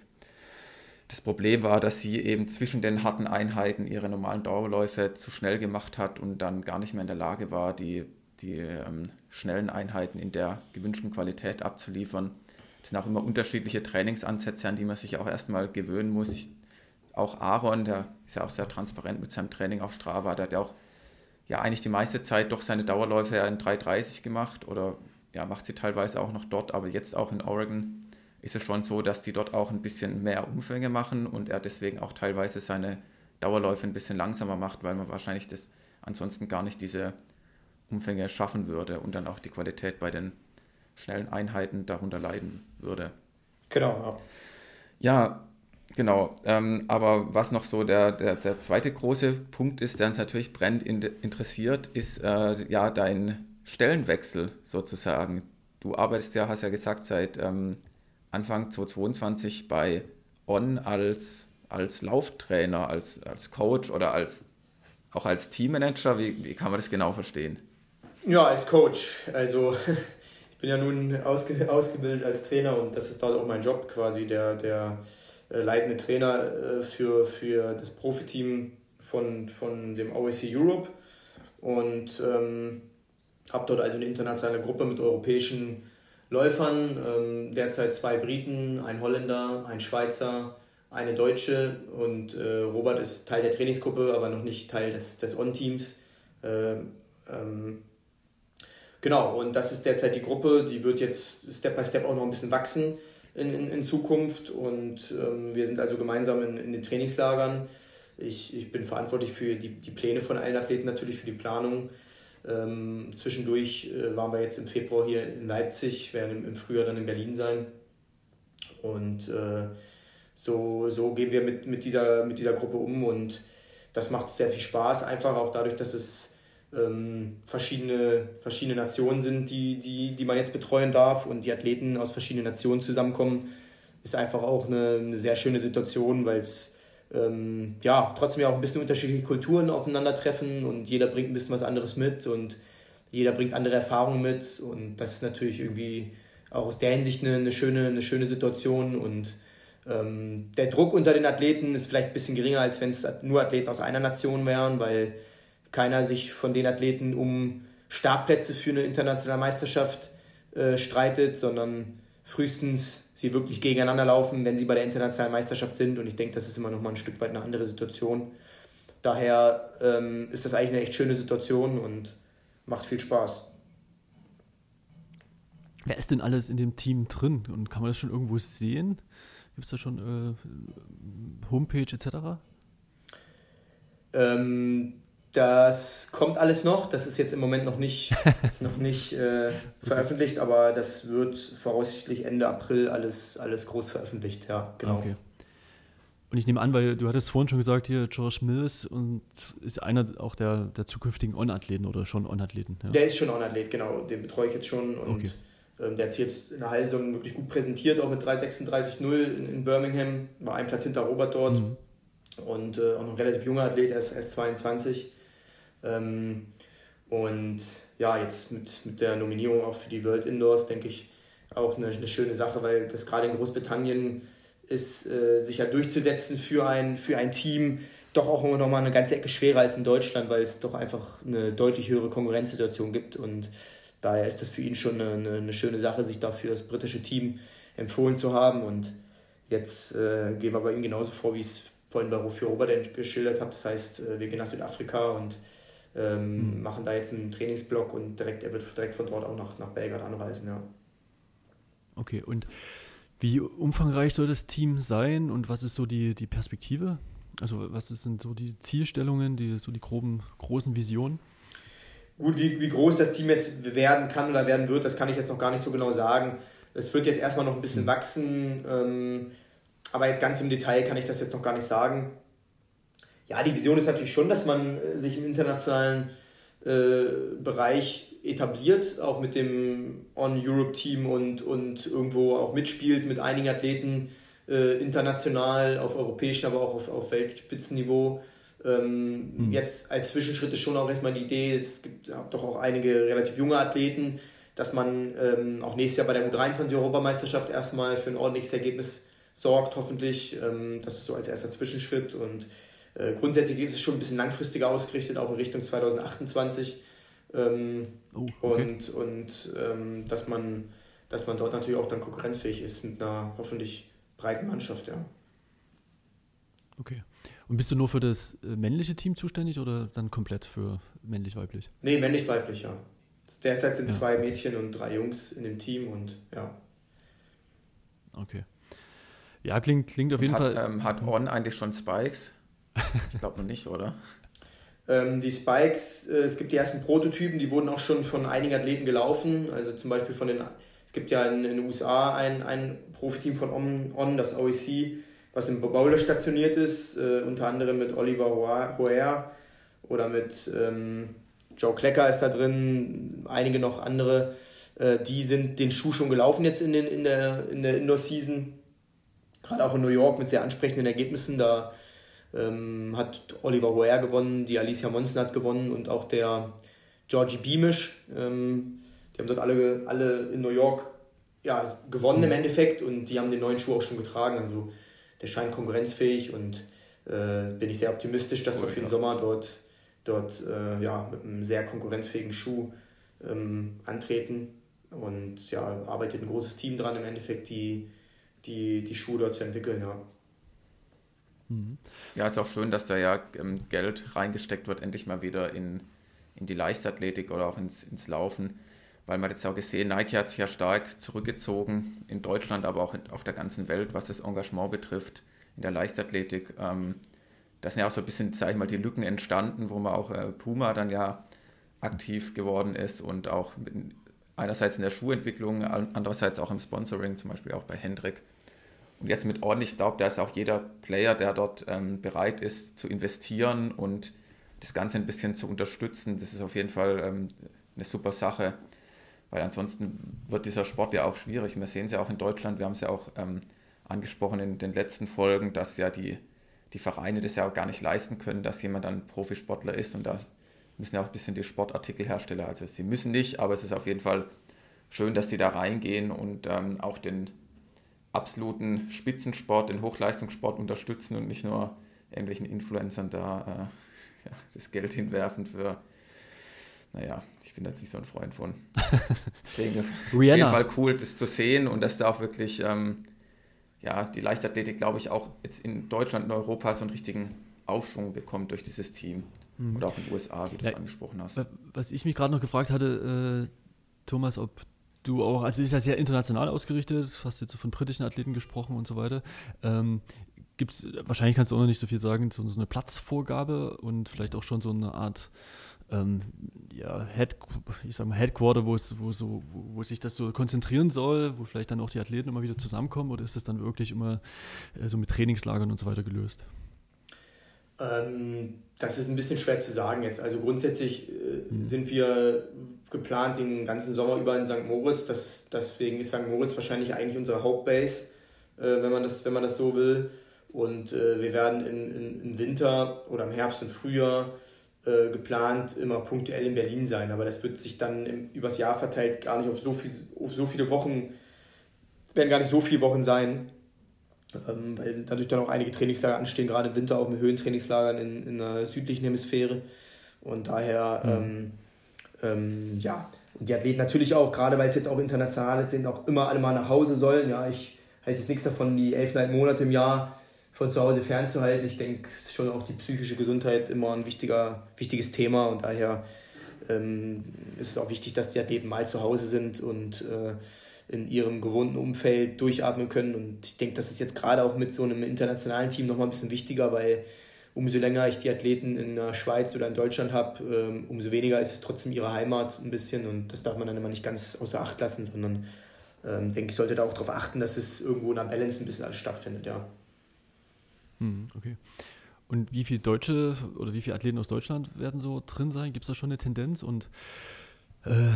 das Problem war, dass sie eben zwischen den harten Einheiten ihre normalen Dauerläufe zu schnell gemacht hat und dann gar nicht mehr in der Lage war, die, die ähm, schnellen Einheiten in der gewünschten Qualität abzuliefern. Das sind auch immer unterschiedliche Trainingsansätze, an die man sich auch erstmal gewöhnen muss. Ich, auch Aaron, der ist ja auch sehr transparent mit seinem Training auf Strava, der hat ja auch ja eigentlich die meiste Zeit doch seine Dauerläufe ja in 3,30 gemacht oder ja, macht sie teilweise auch noch dort, aber jetzt auch in Oregon ist es schon so, dass die dort auch ein bisschen mehr Umfänge machen und er deswegen auch teilweise seine Dauerläufe ein bisschen langsamer macht, weil man wahrscheinlich das ansonsten gar nicht diese Umfänge schaffen würde und dann auch die Qualität bei den schnellen Einheiten darunter leiden würde. Genau. Ja, ja Genau, ähm, aber was noch so der, der, der zweite große Punkt ist, der uns natürlich brennend in, interessiert, ist äh, ja dein Stellenwechsel sozusagen. Du arbeitest ja, hast ja gesagt, seit ähm, Anfang 2022 bei On als, als Lauftrainer, als, als Coach oder als, auch als Teammanager. Wie, wie kann man das genau verstehen? Ja, als Coach. Also ich bin ja nun ausge, ausgebildet als Trainer und das ist dort auch mein Job quasi, der, der äh, leitende Trainer äh, für, für das Profiteam von, von dem OSC Europe. Und ähm, habe dort also eine internationale Gruppe mit europäischen Läufern, ähm, derzeit zwei Briten, ein Holländer, ein Schweizer, eine Deutsche. Und äh, Robert ist Teil der Trainingsgruppe, aber noch nicht Teil des, des On-Teams. Äh, ähm, genau, und das ist derzeit die Gruppe, die wird jetzt Step by Step auch noch ein bisschen wachsen in, in, in Zukunft und ähm, wir sind also gemeinsam in, in den Trainingslagern. Ich, ich bin verantwortlich für die, die Pläne von allen Athleten, natürlich für die Planung. Ähm, zwischendurch äh, waren wir jetzt im Februar hier in Leipzig, werden im, im Frühjahr dann in Berlin sein. Und äh, so, so gehen wir mit, mit, dieser, mit dieser Gruppe um und das macht sehr viel Spaß, einfach auch dadurch, dass es ähm, verschiedene, verschiedene Nationen sind, die, die, die man jetzt betreuen darf und die Athleten aus verschiedenen Nationen zusammenkommen, ist einfach auch eine, eine sehr schöne Situation, weil es ähm, ja trotzdem ja auch ein bisschen unterschiedliche Kulturen aufeinandertreffen und jeder bringt ein bisschen was anderes mit und jeder bringt andere Erfahrungen mit und das ist natürlich irgendwie auch aus der Hinsicht eine, eine, schöne, eine schöne Situation und ähm, der Druck unter den Athleten ist vielleicht ein bisschen geringer, als wenn es nur Athleten aus einer Nation wären, weil keiner sich von den Athleten um Startplätze für eine internationale Meisterschaft äh, streitet, sondern frühestens sie wirklich gegeneinander laufen, wenn sie bei der internationalen Meisterschaft sind. Und ich denke, das ist immer noch mal ein Stück weit eine andere Situation. Daher ähm, ist das eigentlich eine echt schöne Situation und macht viel Spaß. Wer ist denn alles in dem Team drin und kann man das schon irgendwo sehen? Gibt es da schon äh, Homepage etc.? Ähm, das kommt alles noch. Das ist jetzt im Moment noch nicht, noch nicht äh, veröffentlicht, aber das wird voraussichtlich Ende April alles, alles groß veröffentlicht. Ja, genau. Okay. Und ich nehme an, weil du hattest vorhin schon gesagt, hier George Mills und ist einer auch der, der zukünftigen On-Athleten oder schon On-Athleten. Ja. Der ist schon On-Athlet, genau. Den betreue ich jetzt schon und okay. Ähm, der hat sich jetzt in der Hallensaison wirklich gut präsentiert, auch mit 3,36,0 in, in Birmingham. War ein Platz hinter Robert dort. Mhm. Und äh, auch noch ein relativ junger Athlet, er ist erst 22. Ähm, und ja, jetzt mit, mit der Nominierung auch für die World Indoors, denke ich, auch eine, eine schöne Sache, weil das gerade in Großbritannien ist, äh, sich ja durchzusetzen für ein, für ein Team, doch auch immer noch mal eine ganze Ecke schwerer als in Deutschland, weil es doch einfach eine deutlich höhere Konkurrenzsituation gibt und daher ist das für ihn schon eine, eine, schöne Sache, sich dafür das britische Team empfohlen zu haben. Und jetzt äh, gehen wir bei ihm genauso vor, wie ich es vorhin bei für Robert geschildert habe. Das heißt, äh, wir gehen nach Südafrika und ähm, mhm. machen da jetzt einen Trainingsblock und direkt, er wird direkt von dort auch nach, nach Belgrad anreisen, ja. Okay, und wie umfangreich soll das Team sein und was ist so die, die Perspektive? Also was sind so die Zielstellungen, die, so die groben, großen Visionen? Gut, wie, wie groß das Team jetzt werden kann oder werden wird, das kann ich jetzt noch gar nicht so genau sagen. Es wird jetzt erstmal noch ein bisschen mhm. wachsen, ähm, aber jetzt ganz im Detail kann ich das jetzt noch gar nicht sagen. Ja, die Vision ist natürlich schon, dass man äh, sich im internationalen äh, Bereich etabliert, auch mit dem On-Europe-Team und, und irgendwo auch mitspielt mit einigen Athleten äh, international, auf europäischem, aber auch auf, auf Weltspitzenniveau. Ähm, mhm. Jetzt als Zwischenschritt ist schon auch erstmal die Idee, es gibt doch auch einige relativ junge Athleten, dass man ähm, auch nächstes Jahr bei der U23-Europameisterschaft erstmal für ein ordentliches Ergebnis sorgt, hoffentlich. Ähm, das ist so als erster Zwischenschritt und äh, grundsätzlich ist es schon ein bisschen langfristiger ausgerichtet, auch in Richtung 2028. Ähm, oh, okay. Und, und ähm, dass, man, dass man dort natürlich auch dann konkurrenzfähig ist mit einer hoffentlich breiten Mannschaft, ja. Okay. Und bist du nur für das äh, männliche Team zuständig oder dann komplett für männlich-weiblich? Nee, männlich-weiblich, ja. Derzeit sind ja. zwei Mädchen und drei Jungs in dem Team und ja. Okay. Ja, klingt, klingt auf jeden hat, Fall. Ähm, hat On eigentlich schon Spikes? Ich glaube noch nicht, oder? ähm, die Spikes, äh, es gibt die ersten Prototypen, die wurden auch schon von einigen Athleten gelaufen. Also zum Beispiel von den, es gibt ja in, in den USA ein, ein Profiteam von On, On das OEC, was in Bowler stationiert ist, äh, unter anderem mit Oliver Hoer oder mit ähm, Joe Klecker ist da drin, einige noch andere. Äh, die sind den Schuh schon gelaufen jetzt in, den, in der, in der Indoor-Season. Gerade auch in New York mit sehr ansprechenden Ergebnissen. Da ähm, hat Oliver Hoer gewonnen, die Alicia Monsen hat gewonnen und auch der Georgie Beamish, ähm, Die haben dort alle, alle in New York ja, gewonnen im mhm. Endeffekt und die haben den neuen Schuh auch schon getragen. Also der scheint konkurrenzfähig und äh, bin ich sehr optimistisch, dass oh, wir für den Sommer dort, dort äh, ja, mit einem sehr konkurrenzfähigen Schuh ähm, antreten. Und ja, arbeitet ein großes Team dran, im Endeffekt die, die, die Schuhe dort zu entwickeln, ja. Mhm. Ja, ist auch schön, dass da ja ähm, Geld reingesteckt wird, endlich mal wieder in, in die Leichtathletik oder auch ins, ins Laufen. Weil man jetzt auch gesehen, Nike hat sich ja stark zurückgezogen, in Deutschland, aber auch auf der ganzen Welt, was das Engagement betrifft, in der Leichtathletik. Ähm, da sind ja auch so ein bisschen, sag ich mal, die Lücken entstanden, wo man auch äh, Puma dann ja aktiv geworden ist und auch mit, einerseits in der Schuhentwicklung, andererseits auch im Sponsoring, zum Beispiel auch bei Hendrik. Und jetzt mit ordentlich, ich glaube, da ist auch jeder Player, der dort ähm, bereit ist zu investieren und das Ganze ein bisschen zu unterstützen. Das ist auf jeden Fall ähm, eine super Sache, weil ansonsten wird dieser Sport ja auch schwierig. Wir sehen es ja auch in Deutschland, wir haben es ja auch ähm, angesprochen in den letzten Folgen, dass ja die, die Vereine das ja auch gar nicht leisten können, dass jemand dann Profisportler ist und da müssen ja auch ein bisschen die Sportartikelhersteller, also sie müssen nicht, aber es ist auf jeden Fall schön, dass sie da reingehen und ähm, auch den absoluten Spitzensport, den Hochleistungssport unterstützen und nicht nur irgendwelchen Influencern da äh, ja, das Geld hinwerfen für, naja, ich bin jetzt nicht so ein Freund von. Deswegen auf jeden Fall cool, das zu sehen und dass da auch wirklich, ähm, ja, die Leichtathletik, glaube ich, auch jetzt in Deutschland und Europa so einen richtigen Aufschwung bekommt durch dieses Team. Mhm. Oder auch in den USA, wie du es ja, angesprochen hast. Was ich mich gerade noch gefragt hatte, äh, Thomas, ob du auch, also ist ja sehr international ausgerichtet, hast jetzt von britischen Athleten gesprochen und so weiter. Ähm, gibt's, wahrscheinlich kannst du auch noch nicht so viel sagen, so, so eine Platzvorgabe und vielleicht auch schon so eine Art ähm, ja, Head, ich sag mal Headquarter, wo es, wo so, wo, wo, sich das so konzentrieren soll, wo vielleicht dann auch die Athleten immer wieder zusammenkommen oder ist das dann wirklich immer äh, so mit Trainingslagern und so weiter gelöst? Ähm, das ist ein bisschen schwer zu sagen jetzt. Also grundsätzlich äh, mhm. sind wir geplant den ganzen Sommer über in St. Moritz. Das, deswegen ist St. Moritz wahrscheinlich eigentlich unsere Hauptbase, äh, wenn, man das, wenn man das so will. Und äh, wir werden in, in, im Winter oder im Herbst und Frühjahr äh, geplant immer punktuell in Berlin sein. Aber das wird sich dann im, übers Jahr verteilt gar nicht auf so, viel, auf so viele Wochen, werden gar nicht so viele Wochen sein. Ähm, weil dadurch dann auch einige Trainingslager anstehen, gerade im Winter auch mit Höhentrainingslagern in, in der südlichen Hemisphäre. Und daher mhm. ähm, ähm, ja, und die Athleten natürlich auch, gerade weil es jetzt auch international sind, auch immer alle mal nach Hause sollen. Ja, ich halte jetzt nichts davon, die elf Monate im Jahr von zu Hause fernzuhalten. Ich denke, es ist schon auch die psychische Gesundheit immer ein wichtiger, wichtiges Thema und daher ähm, ist es auch wichtig, dass die Athleten mal zu Hause sind und äh, in ihrem gewohnten Umfeld durchatmen können. Und ich denke, das ist jetzt gerade auch mit so einem internationalen Team nochmal ein bisschen wichtiger, weil umso länger ich die Athleten in der Schweiz oder in Deutschland habe, ähm, umso weniger ist es trotzdem ihre Heimat ein bisschen und das darf man dann immer nicht ganz außer Acht lassen, sondern ähm, denke ich, sollte da auch darauf achten, dass es irgendwo in der Balance ein bisschen alles stattfindet, ja. Hm, okay. Und wie viele Deutsche oder wie viele Athleten aus Deutschland werden so drin sein? Gibt es da schon eine Tendenz? Und äh,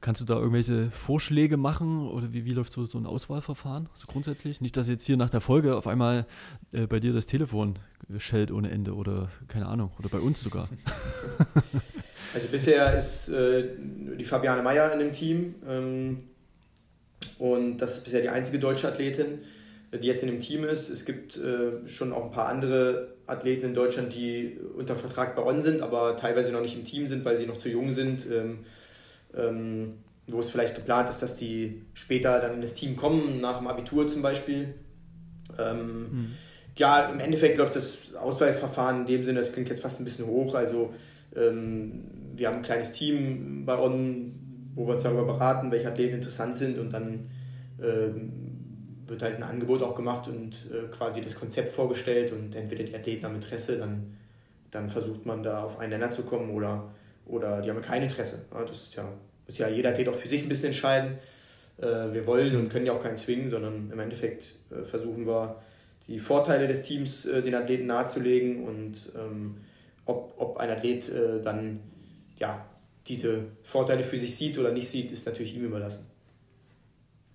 Kannst du da irgendwelche Vorschläge machen oder wie, wie läuft so, so ein Auswahlverfahren so grundsätzlich? Nicht, dass jetzt hier nach der Folge auf einmal äh, bei dir das Telefon schellt ohne Ende oder keine Ahnung, oder bei uns sogar. Also bisher ist äh, die Fabiane Meyer in dem Team ähm, und das ist bisher die einzige deutsche Athletin, die jetzt in dem Team ist. Es gibt äh, schon auch ein paar andere Athleten in Deutschland, die unter Vertrag bei On sind, aber teilweise noch nicht im Team sind, weil sie noch zu jung sind. Ähm, ähm, wo es vielleicht geplant ist, dass die später dann in das Team kommen, nach dem Abitur zum Beispiel. Ähm, mhm. Ja, im Endeffekt läuft das Auswahlverfahren in dem Sinne, das klingt jetzt fast ein bisschen hoch. Also ähm, wir haben ein kleines Team bei On, wo wir uns darüber beraten, welche Athleten interessant sind und dann ähm, wird halt ein Angebot auch gemacht und äh, quasi das Konzept vorgestellt und entweder die Athleten haben Interesse, dann, dann versucht man da auf einen Nenner zu kommen oder oder die haben kein Interesse. Das ist ja, muss ja jeder Athlet auch für sich ein bisschen entscheiden. Äh, wir wollen und können ja auch keinen zwingen, sondern im Endeffekt äh, versuchen wir, die Vorteile des Teams äh, den Athleten nahezulegen und ähm, ob, ob ein Athlet dann ja, diese Vorteile für sich sieht oder nicht sieht, ist natürlich ihm überlassen.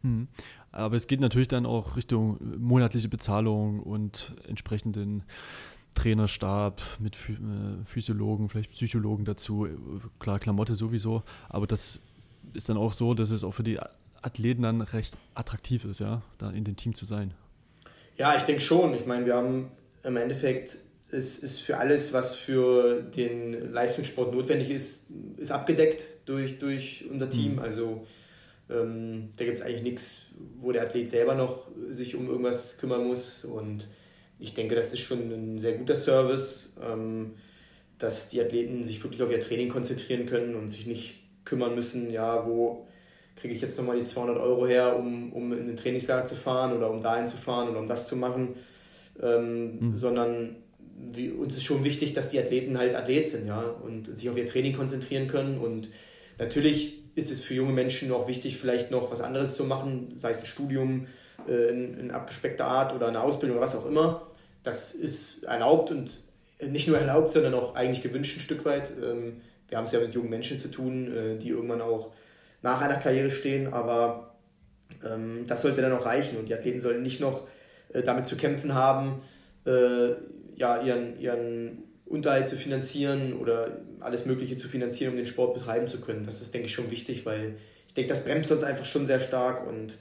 Hm. Aber es geht natürlich dann auch Richtung monatliche Bezahlung und entsprechenden Trainerstab mit äh, Physiologen, vielleicht Psychologen dazu. Klar, Klamotte sowieso, aber das ist dann auch so, dass es auch für die Athleten dann recht attraktiv ist, ja, da in dem Team zu sein. Ja, ich denke schon. Ich meine, wir haben im Endeffekt, es ist für alles, was für den Leistungssport notwendig ist, ist abgedeckt durch, durch unser Team. Mhm. Also ähm, da gibt es eigentlich nichts, wo der Athlet selber noch sich um irgendwas kümmern muss. Und ich denke, das ist schon ein sehr guter Service, ähm, dass die Athleten sich wirklich auf ihr Training konzentrieren können und sich nicht kümmern müssen, ja, wo kriege ich jetzt nochmal die 200 Euro her, um, um in den Trainingslager zu fahren oder um dahin zu fahren oder um das zu machen, ähm, mhm. sondern wie, uns ist schon wichtig, dass die Athleten halt Athlet sind, ja, und sich auf ihr Training konzentrieren können und natürlich ist es für junge Menschen auch wichtig, vielleicht noch was anderes zu machen, sei es ein Studium in, in abgespeckter Art oder eine Ausbildung oder was auch immer. Das ist erlaubt und nicht nur erlaubt, sondern auch eigentlich gewünscht ein Stück weit. Ähm, wir haben es ja mit jungen Menschen zu tun, äh, die irgendwann auch nach einer Karriere stehen, aber ähm, das sollte dann auch reichen und die Athleten sollen nicht noch äh, damit zu kämpfen haben, äh, ja, ihren, ihren Unterhalt zu finanzieren oder alles Mögliche zu finanzieren, um den Sport betreiben zu können. Das ist, denke ich, schon wichtig, weil ich denke, das bremst uns einfach schon sehr stark und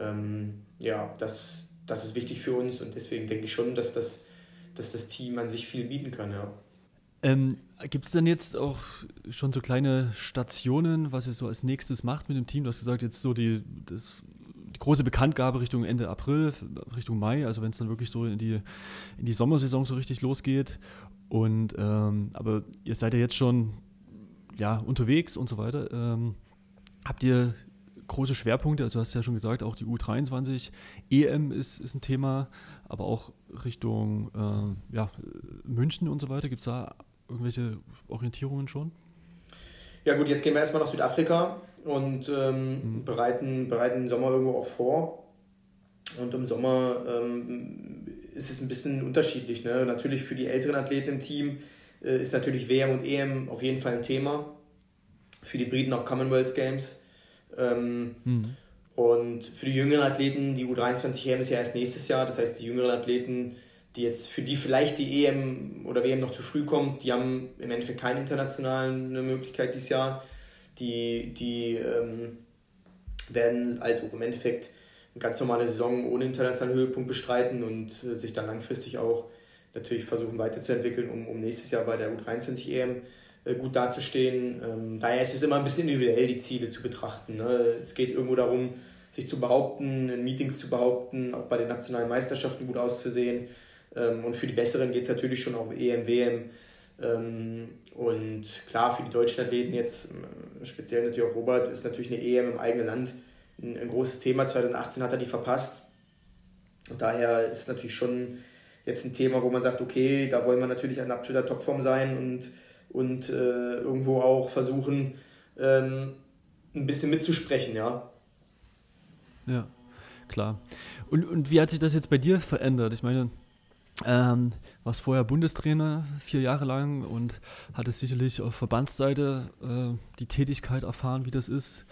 ähm, ja, das, das ist wichtig für uns und deswegen denke ich schon, dass das, dass das Team an sich viel bieten kann, ja. Ähm, Gibt es denn jetzt auch schon so kleine Stationen, was ihr so als nächstes macht mit dem Team? Du hast gesagt, jetzt so die, das, die große Bekanntgabe Richtung Ende April, Richtung Mai, also wenn es dann wirklich so in die, in die Sommersaison so richtig losgeht. Und ähm, aber ihr seid ja jetzt schon ja, unterwegs und so weiter. Ähm, habt ihr große Schwerpunkte? Also du hast ja schon gesagt, auch die U23 EM ist, ist ein Thema, aber auch Richtung äh, ja, München und so weiter. Gibt es da irgendwelche Orientierungen schon? Ja gut, jetzt gehen wir erstmal nach Südafrika und ähm, mhm. bereiten, bereiten den Sommer irgendwo auch vor. Und im Sommer ähm, ist es ein bisschen unterschiedlich. Ne? Natürlich für die älteren Athleten im Team äh, ist natürlich WM und EM auf jeden Fall ein Thema. Für die Briten auch Commonwealth Games. Ähm, mhm. Und für die jüngeren Athleten, die U23 EM ist ja erst nächstes Jahr. Das heißt, die jüngeren Athleten die jetzt für die vielleicht die EM oder WM noch zu früh kommt, die haben im Endeffekt keine internationale Möglichkeit dieses Jahr. Die, die ähm, werden also im Endeffekt eine ganz normale Saison ohne internationalen Höhepunkt bestreiten und äh, sich dann langfristig auch natürlich versuchen weiterzuentwickeln, um, um nächstes Jahr bei der U23 EM gut dazustehen. Ähm, daher ist es immer ein bisschen individuell, die Ziele zu betrachten. Ne? Es geht irgendwo darum, sich zu behaupten, in Meetings zu behaupten, auch bei den nationalen Meisterschaften gut auszusehen. Ähm, und für die Besseren geht es natürlich schon auch EM, WM. Ähm, und klar, für die deutschen Athleten jetzt, äh, speziell natürlich auch Robert, ist natürlich eine EM im eigenen Land ein, großes Thema. 2018 hat er die verpasst. Und daher ist es natürlich schon jetzt ein Thema, wo man sagt, okay, da wollen wir natürlich in absoluter Topform sein und, und äh, irgendwo auch versuchen, ähm, ein bisschen mitzusprechen, ja. Ja, klar. Und, und wie hat sich das jetzt bei dir verändert? Ich meine, ähm, warst vorher Bundestrainer vier Jahre lang und hattest sicherlich auf Verbandsseite äh, die Tätigkeit erfahren, wie das ist,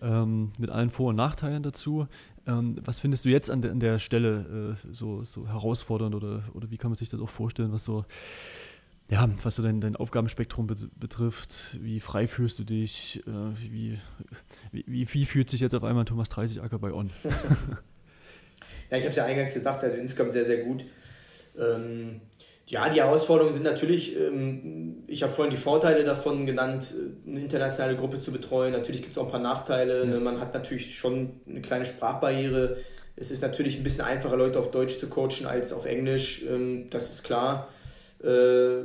ähm, mit allen Vor- und Nachteilen dazu. Ähm, was findest du jetzt an, de, an der Stelle äh, so, so herausfordernd oder, oder wie kann man sich das auch vorstellen, was so, ja, was so dein, dein Aufgabenspektrum betrifft? Wie frei fühlst du dich? Äh, wie, wie, wie, wie, fühlt sich jetzt auf einmal Thomas 30 Acker bei On? ja, ich habe es ja eingangs gesagt, also insgesamt sehr, sehr gut. Ähm, ja, die Herausforderungen sind natürlich, ähm, ich habe vorhin die Vorteile davon genannt, äh, eine internationale Gruppe zu betreuen. Natürlich gibt es auch ein paar Nachteile. Ja. Ne? Man hat natürlich schon eine kleine Sprachbarriere. Es ist natürlich ein bisschen einfacher, Leute auf Deutsch zu coachen als auf Englisch. Ähm, das ist klar. Äh,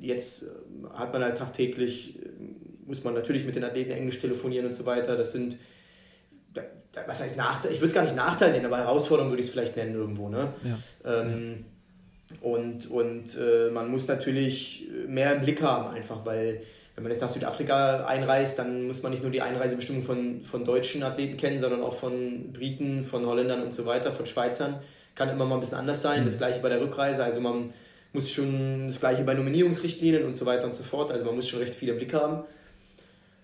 jetzt hat man halt tagtäglich, muss man natürlich mit den Athleten Englisch telefonieren und so weiter. Das sind, was heißt Nachteil? Ich würde es gar nicht Nachteil nennen, aber Herausforderungen würde ich es vielleicht nennen irgendwo. Ne? Ja. Ähm, und, und äh, man muss natürlich mehr im Blick haben, einfach weil, wenn man jetzt nach Südafrika einreist, dann muss man nicht nur die Einreisebestimmung von, von deutschen Athleten kennen, sondern auch von Briten, von Holländern und so weiter, von Schweizern. Kann immer mal ein bisschen anders sein. Mhm. Das gleiche bei der Rückreise. Also man muss schon das gleiche bei Nominierungsrichtlinien und so weiter und so fort. Also man muss schon recht viel im Blick haben.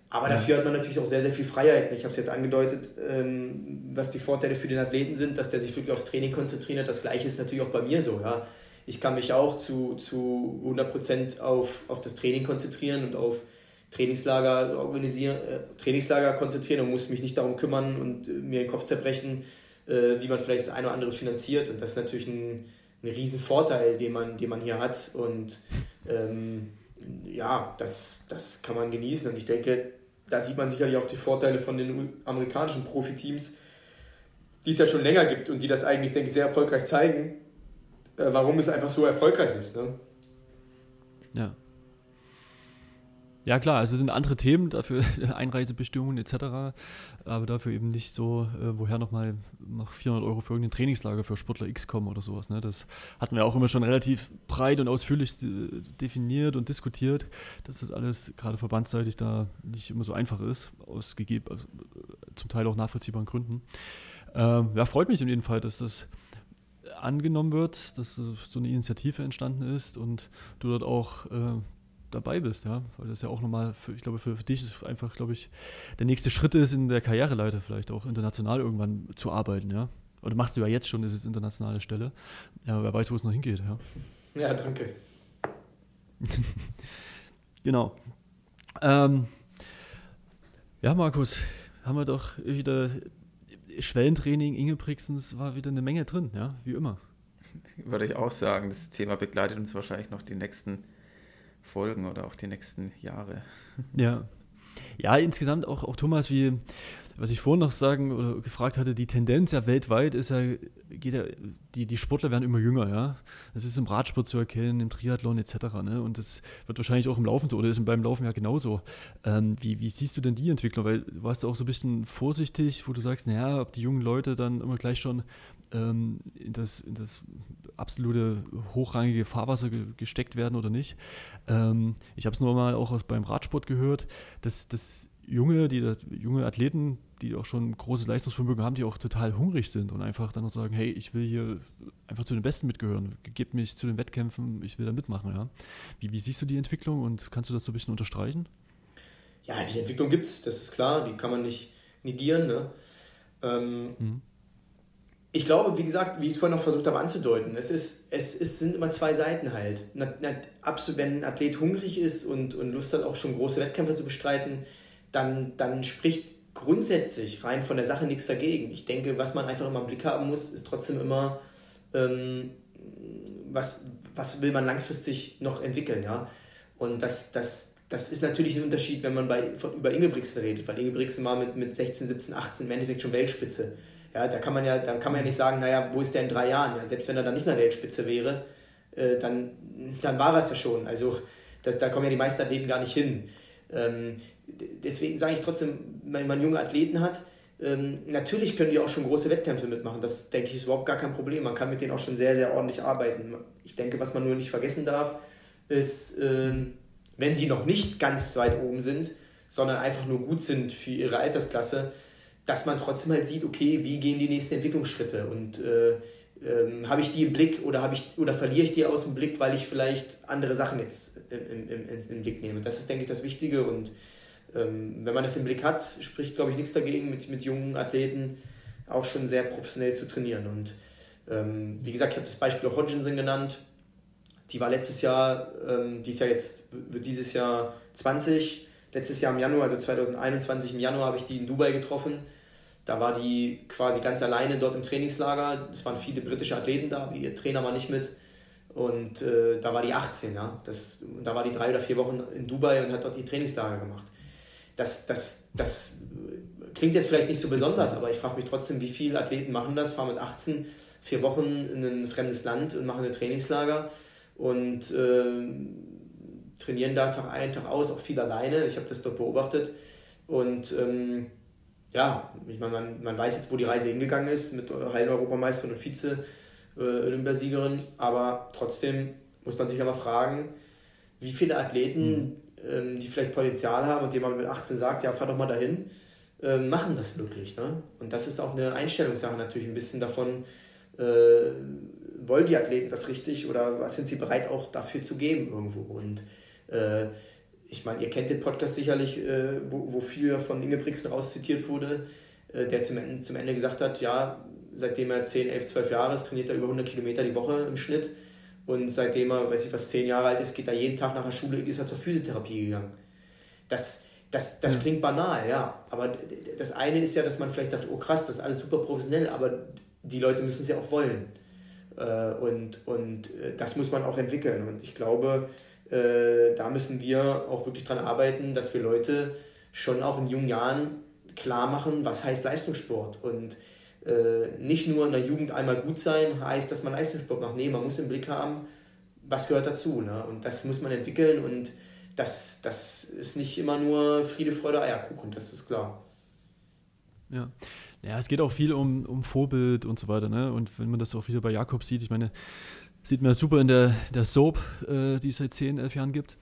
Aber ja. dafür hat man natürlich auch sehr, sehr viel Freiheit. Ich habe es jetzt angedeutet, ähm, was die Vorteile für den Athleten sind, dass der sich wirklich aufs Training konzentriert. Das gleiche ist natürlich auch bei mir so. Ja ich kann mich auch zu, zu 100% auf, auf das Training konzentrieren und auf Trainingslager organisieren, äh, Trainingslager konzentrieren und muss mich nicht darum kümmern und äh, mir den Kopf zerbrechen, äh, wie man vielleicht das eine oder andere finanziert. Und das ist natürlich ein, ein riesen Vorteil, den man, den man hier hat. Und ähm, ja, das, das kann man genießen. Und ich denke, da sieht man sicherlich auch die Vorteile von den amerikanischen Profiteams, die es ja schon länger gibt und die das eigentlich, denke ich, sehr erfolgreich zeigen, äh, warum es einfach so erfolgreich ist. Ne? Ja. Ja klar, also es sind andere Themen dafür, Einreisebestimmungen etc., aber dafür eben nicht so, äh, woher nochmal noch 400 Euro für irgendein Trainingslager für Sportler X kommen oder sowas. Ne? Das hatten wir auch immer schon relativ breit und ausführlich definiert und diskutiert, dass das alles gerade verbandsseitig da nicht immer so einfach ist, aus gegeben, also, äh, zum Teil auch nachvollziehbaren Gründen. Ähm, ja, freut mich in jedem Fall, dass das angenommen wird, dass so eine Initiative entstanden ist und du dort auch äh, dabei bist, ja, weil das ja auch nochmal, für, ich glaube, für, für dich ist einfach, glaube ich, der nächste Schritt ist in der Karriereleiter vielleicht auch international irgendwann zu arbeiten, ja. Oder machst du ja jetzt schon, das ist internationale Stelle. Ja, wer weiß, wo es noch hingeht, ja. Ja, danke. genau. Ähm, ja, Markus, haben wir doch wieder Schwellentraining Ingebrigtsens war wieder eine Menge drin, ja, wie immer. Würde ich auch sagen, das Thema begleitet uns wahrscheinlich noch die nächsten Folgen oder auch die nächsten Jahre. Ja. Ja, insgesamt auch, auch Thomas, wie was ich vorhin noch sagen oder gefragt hatte, die Tendenz ja weltweit ist ja, geht ja, die, die Sportler werden immer jünger, ja. Das ist im Radsport zu erkennen, im Triathlon etc. Ne? Und das wird wahrscheinlich auch im Laufen so, oder ist beim Laufen ja genauso. Ähm, wie, wie siehst du denn die Entwicklung? Weil du warst auch so ein bisschen vorsichtig, wo du sagst, naja, ob die jungen Leute dann immer gleich schon ähm, in, das, in das absolute hochrangige Fahrwasser ge gesteckt werden oder nicht. Ähm, ich habe es nur mal auch aus, beim Radsport gehört, dass, dass junge, die, junge Athleten, die auch schon großes Leistungsvermögen haben, die auch total hungrig sind und einfach dann noch sagen, hey, ich will hier einfach zu den Besten mitgehören, gebt mich zu den Wettkämpfen, ich will da mitmachen. Ja. Wie, wie siehst du die Entwicklung und kannst du das so ein bisschen unterstreichen? Ja, die Entwicklung gibt es, das ist klar, die kann man nicht negieren. Ne? Ähm, mhm. Ich glaube, wie gesagt, wie ich es vorhin noch versucht habe anzudeuten, es, ist, es, es sind immer zwei Seiten halt. Wenn ein Athlet hungrig ist und, und Lust hat, auch schon große Wettkämpfe zu bestreiten, dann, dann spricht grundsätzlich rein von der Sache nichts dagegen. Ich denke, was man einfach immer im Blick haben muss, ist trotzdem immer, ähm, was, was will man langfristig noch entwickeln, ja. Und das, das, das ist natürlich ein Unterschied, wenn man bei, von, über Ingebrigtsen redet, weil Ingebrigtsen war mit, mit 16, 17, 18 im Endeffekt schon Weltspitze. Ja, da kann man ja, da kann man ja nicht sagen, naja, wo ist der in drei Jahren? Ja, selbst wenn er dann nicht mehr Weltspitze wäre, äh, dann, dann war er es ja schon. Also das, da kommen ja die meisten Athleten gar nicht hin. Ähm, deswegen sage ich trotzdem, wenn man junge Athleten hat, ähm, natürlich können die auch schon große Wettkämpfe mitmachen. Das denke ich ist überhaupt gar kein Problem. Man kann mit denen auch schon sehr, sehr ordentlich arbeiten. Ich denke, was man nur nicht vergessen darf, ist, ähm, wenn sie noch nicht ganz weit oben sind, sondern einfach nur gut sind für ihre Altersklasse, dass man trotzdem halt sieht, okay, wie gehen die nächsten Entwicklungsschritte und äh, ähm, habe ich die im Blick oder, ich, oder verliere ich die aus dem Blick, weil ich vielleicht andere Sachen jetzt im, im, im Blick nehme. Das ist, denke ich, das Wichtige und ähm, wenn man das im Blick hat, spricht, glaube ich, nichts dagegen, mit, mit jungen Athleten auch schon sehr professionell zu trainieren. Und ähm, wie gesagt, ich habe das Beispiel auch Hodgkinson genannt. Die war letztes Jahr, ähm, die ist ja jetzt, wird dieses Jahr 20. Letztes Jahr im Januar, also 2021 im Januar, habe ich die in Dubai getroffen. Da war die quasi ganz alleine dort im Trainingslager. Es waren viele britische Athleten da, aber ihr Trainer war nicht mit. Und äh, da war die 18, ja. Das, da war die drei oder vier Wochen in Dubai und hat dort die Trainingslager gemacht das, das, das klingt jetzt vielleicht nicht so besonders, aber ich frage mich trotzdem, wie viele Athleten machen das, fahren mit 18 vier Wochen in ein fremdes Land und machen ein Trainingslager und äh, trainieren da Tag ein, Tag aus, auch viel alleine. Ich habe das dort beobachtet. Und ähm, ja, ich meine, man, man weiß jetzt, wo die Reise hingegangen ist mit Hallen-Europameisterin und Vize-Olympiasiegerin, äh, aber trotzdem muss man sich mal fragen, wie viele Athleten mhm ähm, die vielleicht Potenzial haben und dem man mit 18 sagt, ja, fahr doch mal dahin, ähm, machen das wirklich. Ne? Und das ist auch eine Einstellungssache natürlich ein bisschen davon, äh, wollen die Athleten das richtig oder was sind sie bereit auch dafür zu geben irgendwo. Und äh, ich meine, ihr kennt den Podcast sicherlich, äh, wo, wo viel von Ingebrigtsen rauszitiert wurde, äh, der zum Ende, zum Ende gesagt hat, ja, seitdem er 10, 11, 12 Jahre ist, trainiert er über 100 Kilometer die Woche im Schnitt und seitdem er, weiß ich was, zehn Jahre alt ist, geht er jeden Tag nach der Schule, ist er zur Physiotherapie gegangen. Das, das, das ja. klingt banal, ja. Aber das eine ist ja, dass man vielleicht sagt, oh krass, das ist alles super professionell, aber die Leute müssen es ja auch wollen. Äh, und, und äh, das muss man auch entwickeln. Und ich glaube, äh, da müssen wir auch wirklich dran arbeiten, dass wir Leute schon auch in jungen Jahren klar machen, was heißt Leistungssport. Und nicht nur in der Jugend einmal gut sein heißt, dass man Leistungssport macht. Nee, man muss im Blick haben, was gehört dazu. Ne? Und das muss man entwickeln und das, das ist nicht immer nur Friede, Freude, Eierkuchen, das ist klar. Ja. Ja, es geht auch viel um, um Vorbild und so weiter. Ne? Und wenn man das auch wieder bei Jakob sieht, ich meine, sieht man super in der, der Soap, äh, die es seit 10, 11 Jahren gibt.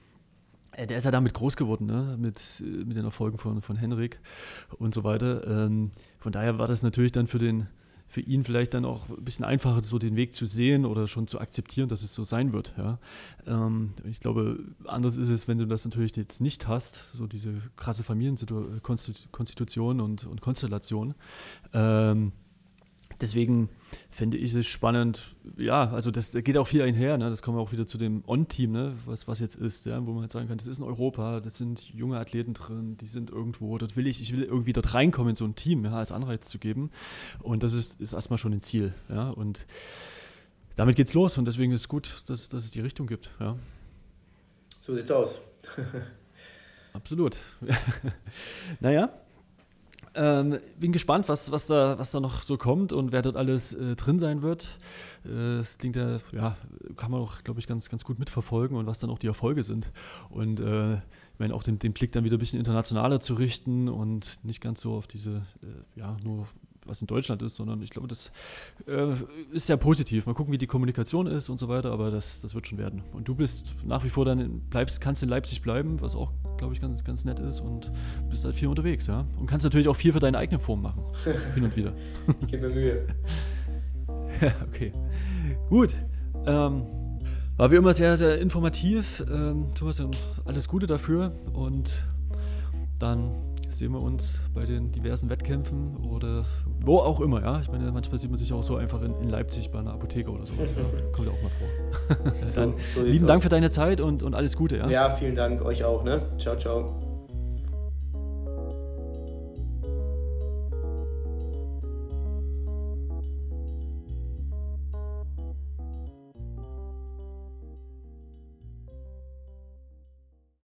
Äh, der ist ja damit groß geworden, ne? mit, äh, mit den Erfolgen von, von Henrik und so weiter. Ähm, von daher war das natürlich dann für den, für ihn vielleicht dann auch ein bisschen einfacher, so den Weg zu sehen oder schon zu akzeptieren, dass es so sein wird. Ja. Ähm, ich glaube, anders ist es, wenn du das natürlich jetzt nicht hast, so diese krasse Familienkonstitution und, und Konstellation. Ähm, deswegen fände ich es spannend. Ja, also das geht auch viel einher. Ne? Das kommen wir auch wieder zu dem On-Team, ne? was, was jetzt ist, ja? wo man jetzt sagen kann, das ist in Europa, das sind junge Athleten drin, die sind irgendwo, dort will ich, ich will irgendwie dort reinkommen in so ein Team, ja, als Anreiz zu geben. Und das ist, ist erstmal schon ein Ziel. Ja? Und damit geht's los und deswegen ist es gut, dass, dass es die Richtung gibt. Ja? So sieht's aus. Absolut. naja, ähm, bin gespannt, was, was, da, was da noch so kommt und wer dort alles äh, drin sein wird. Äh, das klingt ja, ja, kann man auch, glaube ich, ganz, ganz gut mitverfolgen und was dann auch die Erfolge sind. Und äh, ich meine, auch den, den Blick dann wieder ein bisschen internationaler zu richten und nicht ganz so auf diese, äh, ja, nur was in Deutschland ist, sondern ich glaube, das äh, ist sehr positiv. Mal gucken, wie die Kommunikation ist und so weiter, aber das, das wird schon werden. Und du bist nach wie vor dann, bleibst, kannst in Leipzig bleiben, was auch, glaube ich, ganz, ganz nett ist und bist halt viel unterwegs, ja. Und kannst natürlich auch viel für deine eigene Form machen. hin und wieder. ich gebe mir Mühe. ja, okay. Gut. Ähm, war wie immer sehr, sehr informativ. Ähm, Thomas, alles Gute dafür und dann sehen wir uns bei den diversen Wettkämpfen oder wo auch immer, ja. Ich meine, manchmal sieht man sich auch so einfach in, in Leipzig bei einer Apotheke oder sowas. ja. Kommt ja auch mal vor. Dann so lieben Dank für deine Zeit und, und alles Gute, ja. Ja, vielen Dank euch auch, ne? Ciao, ciao.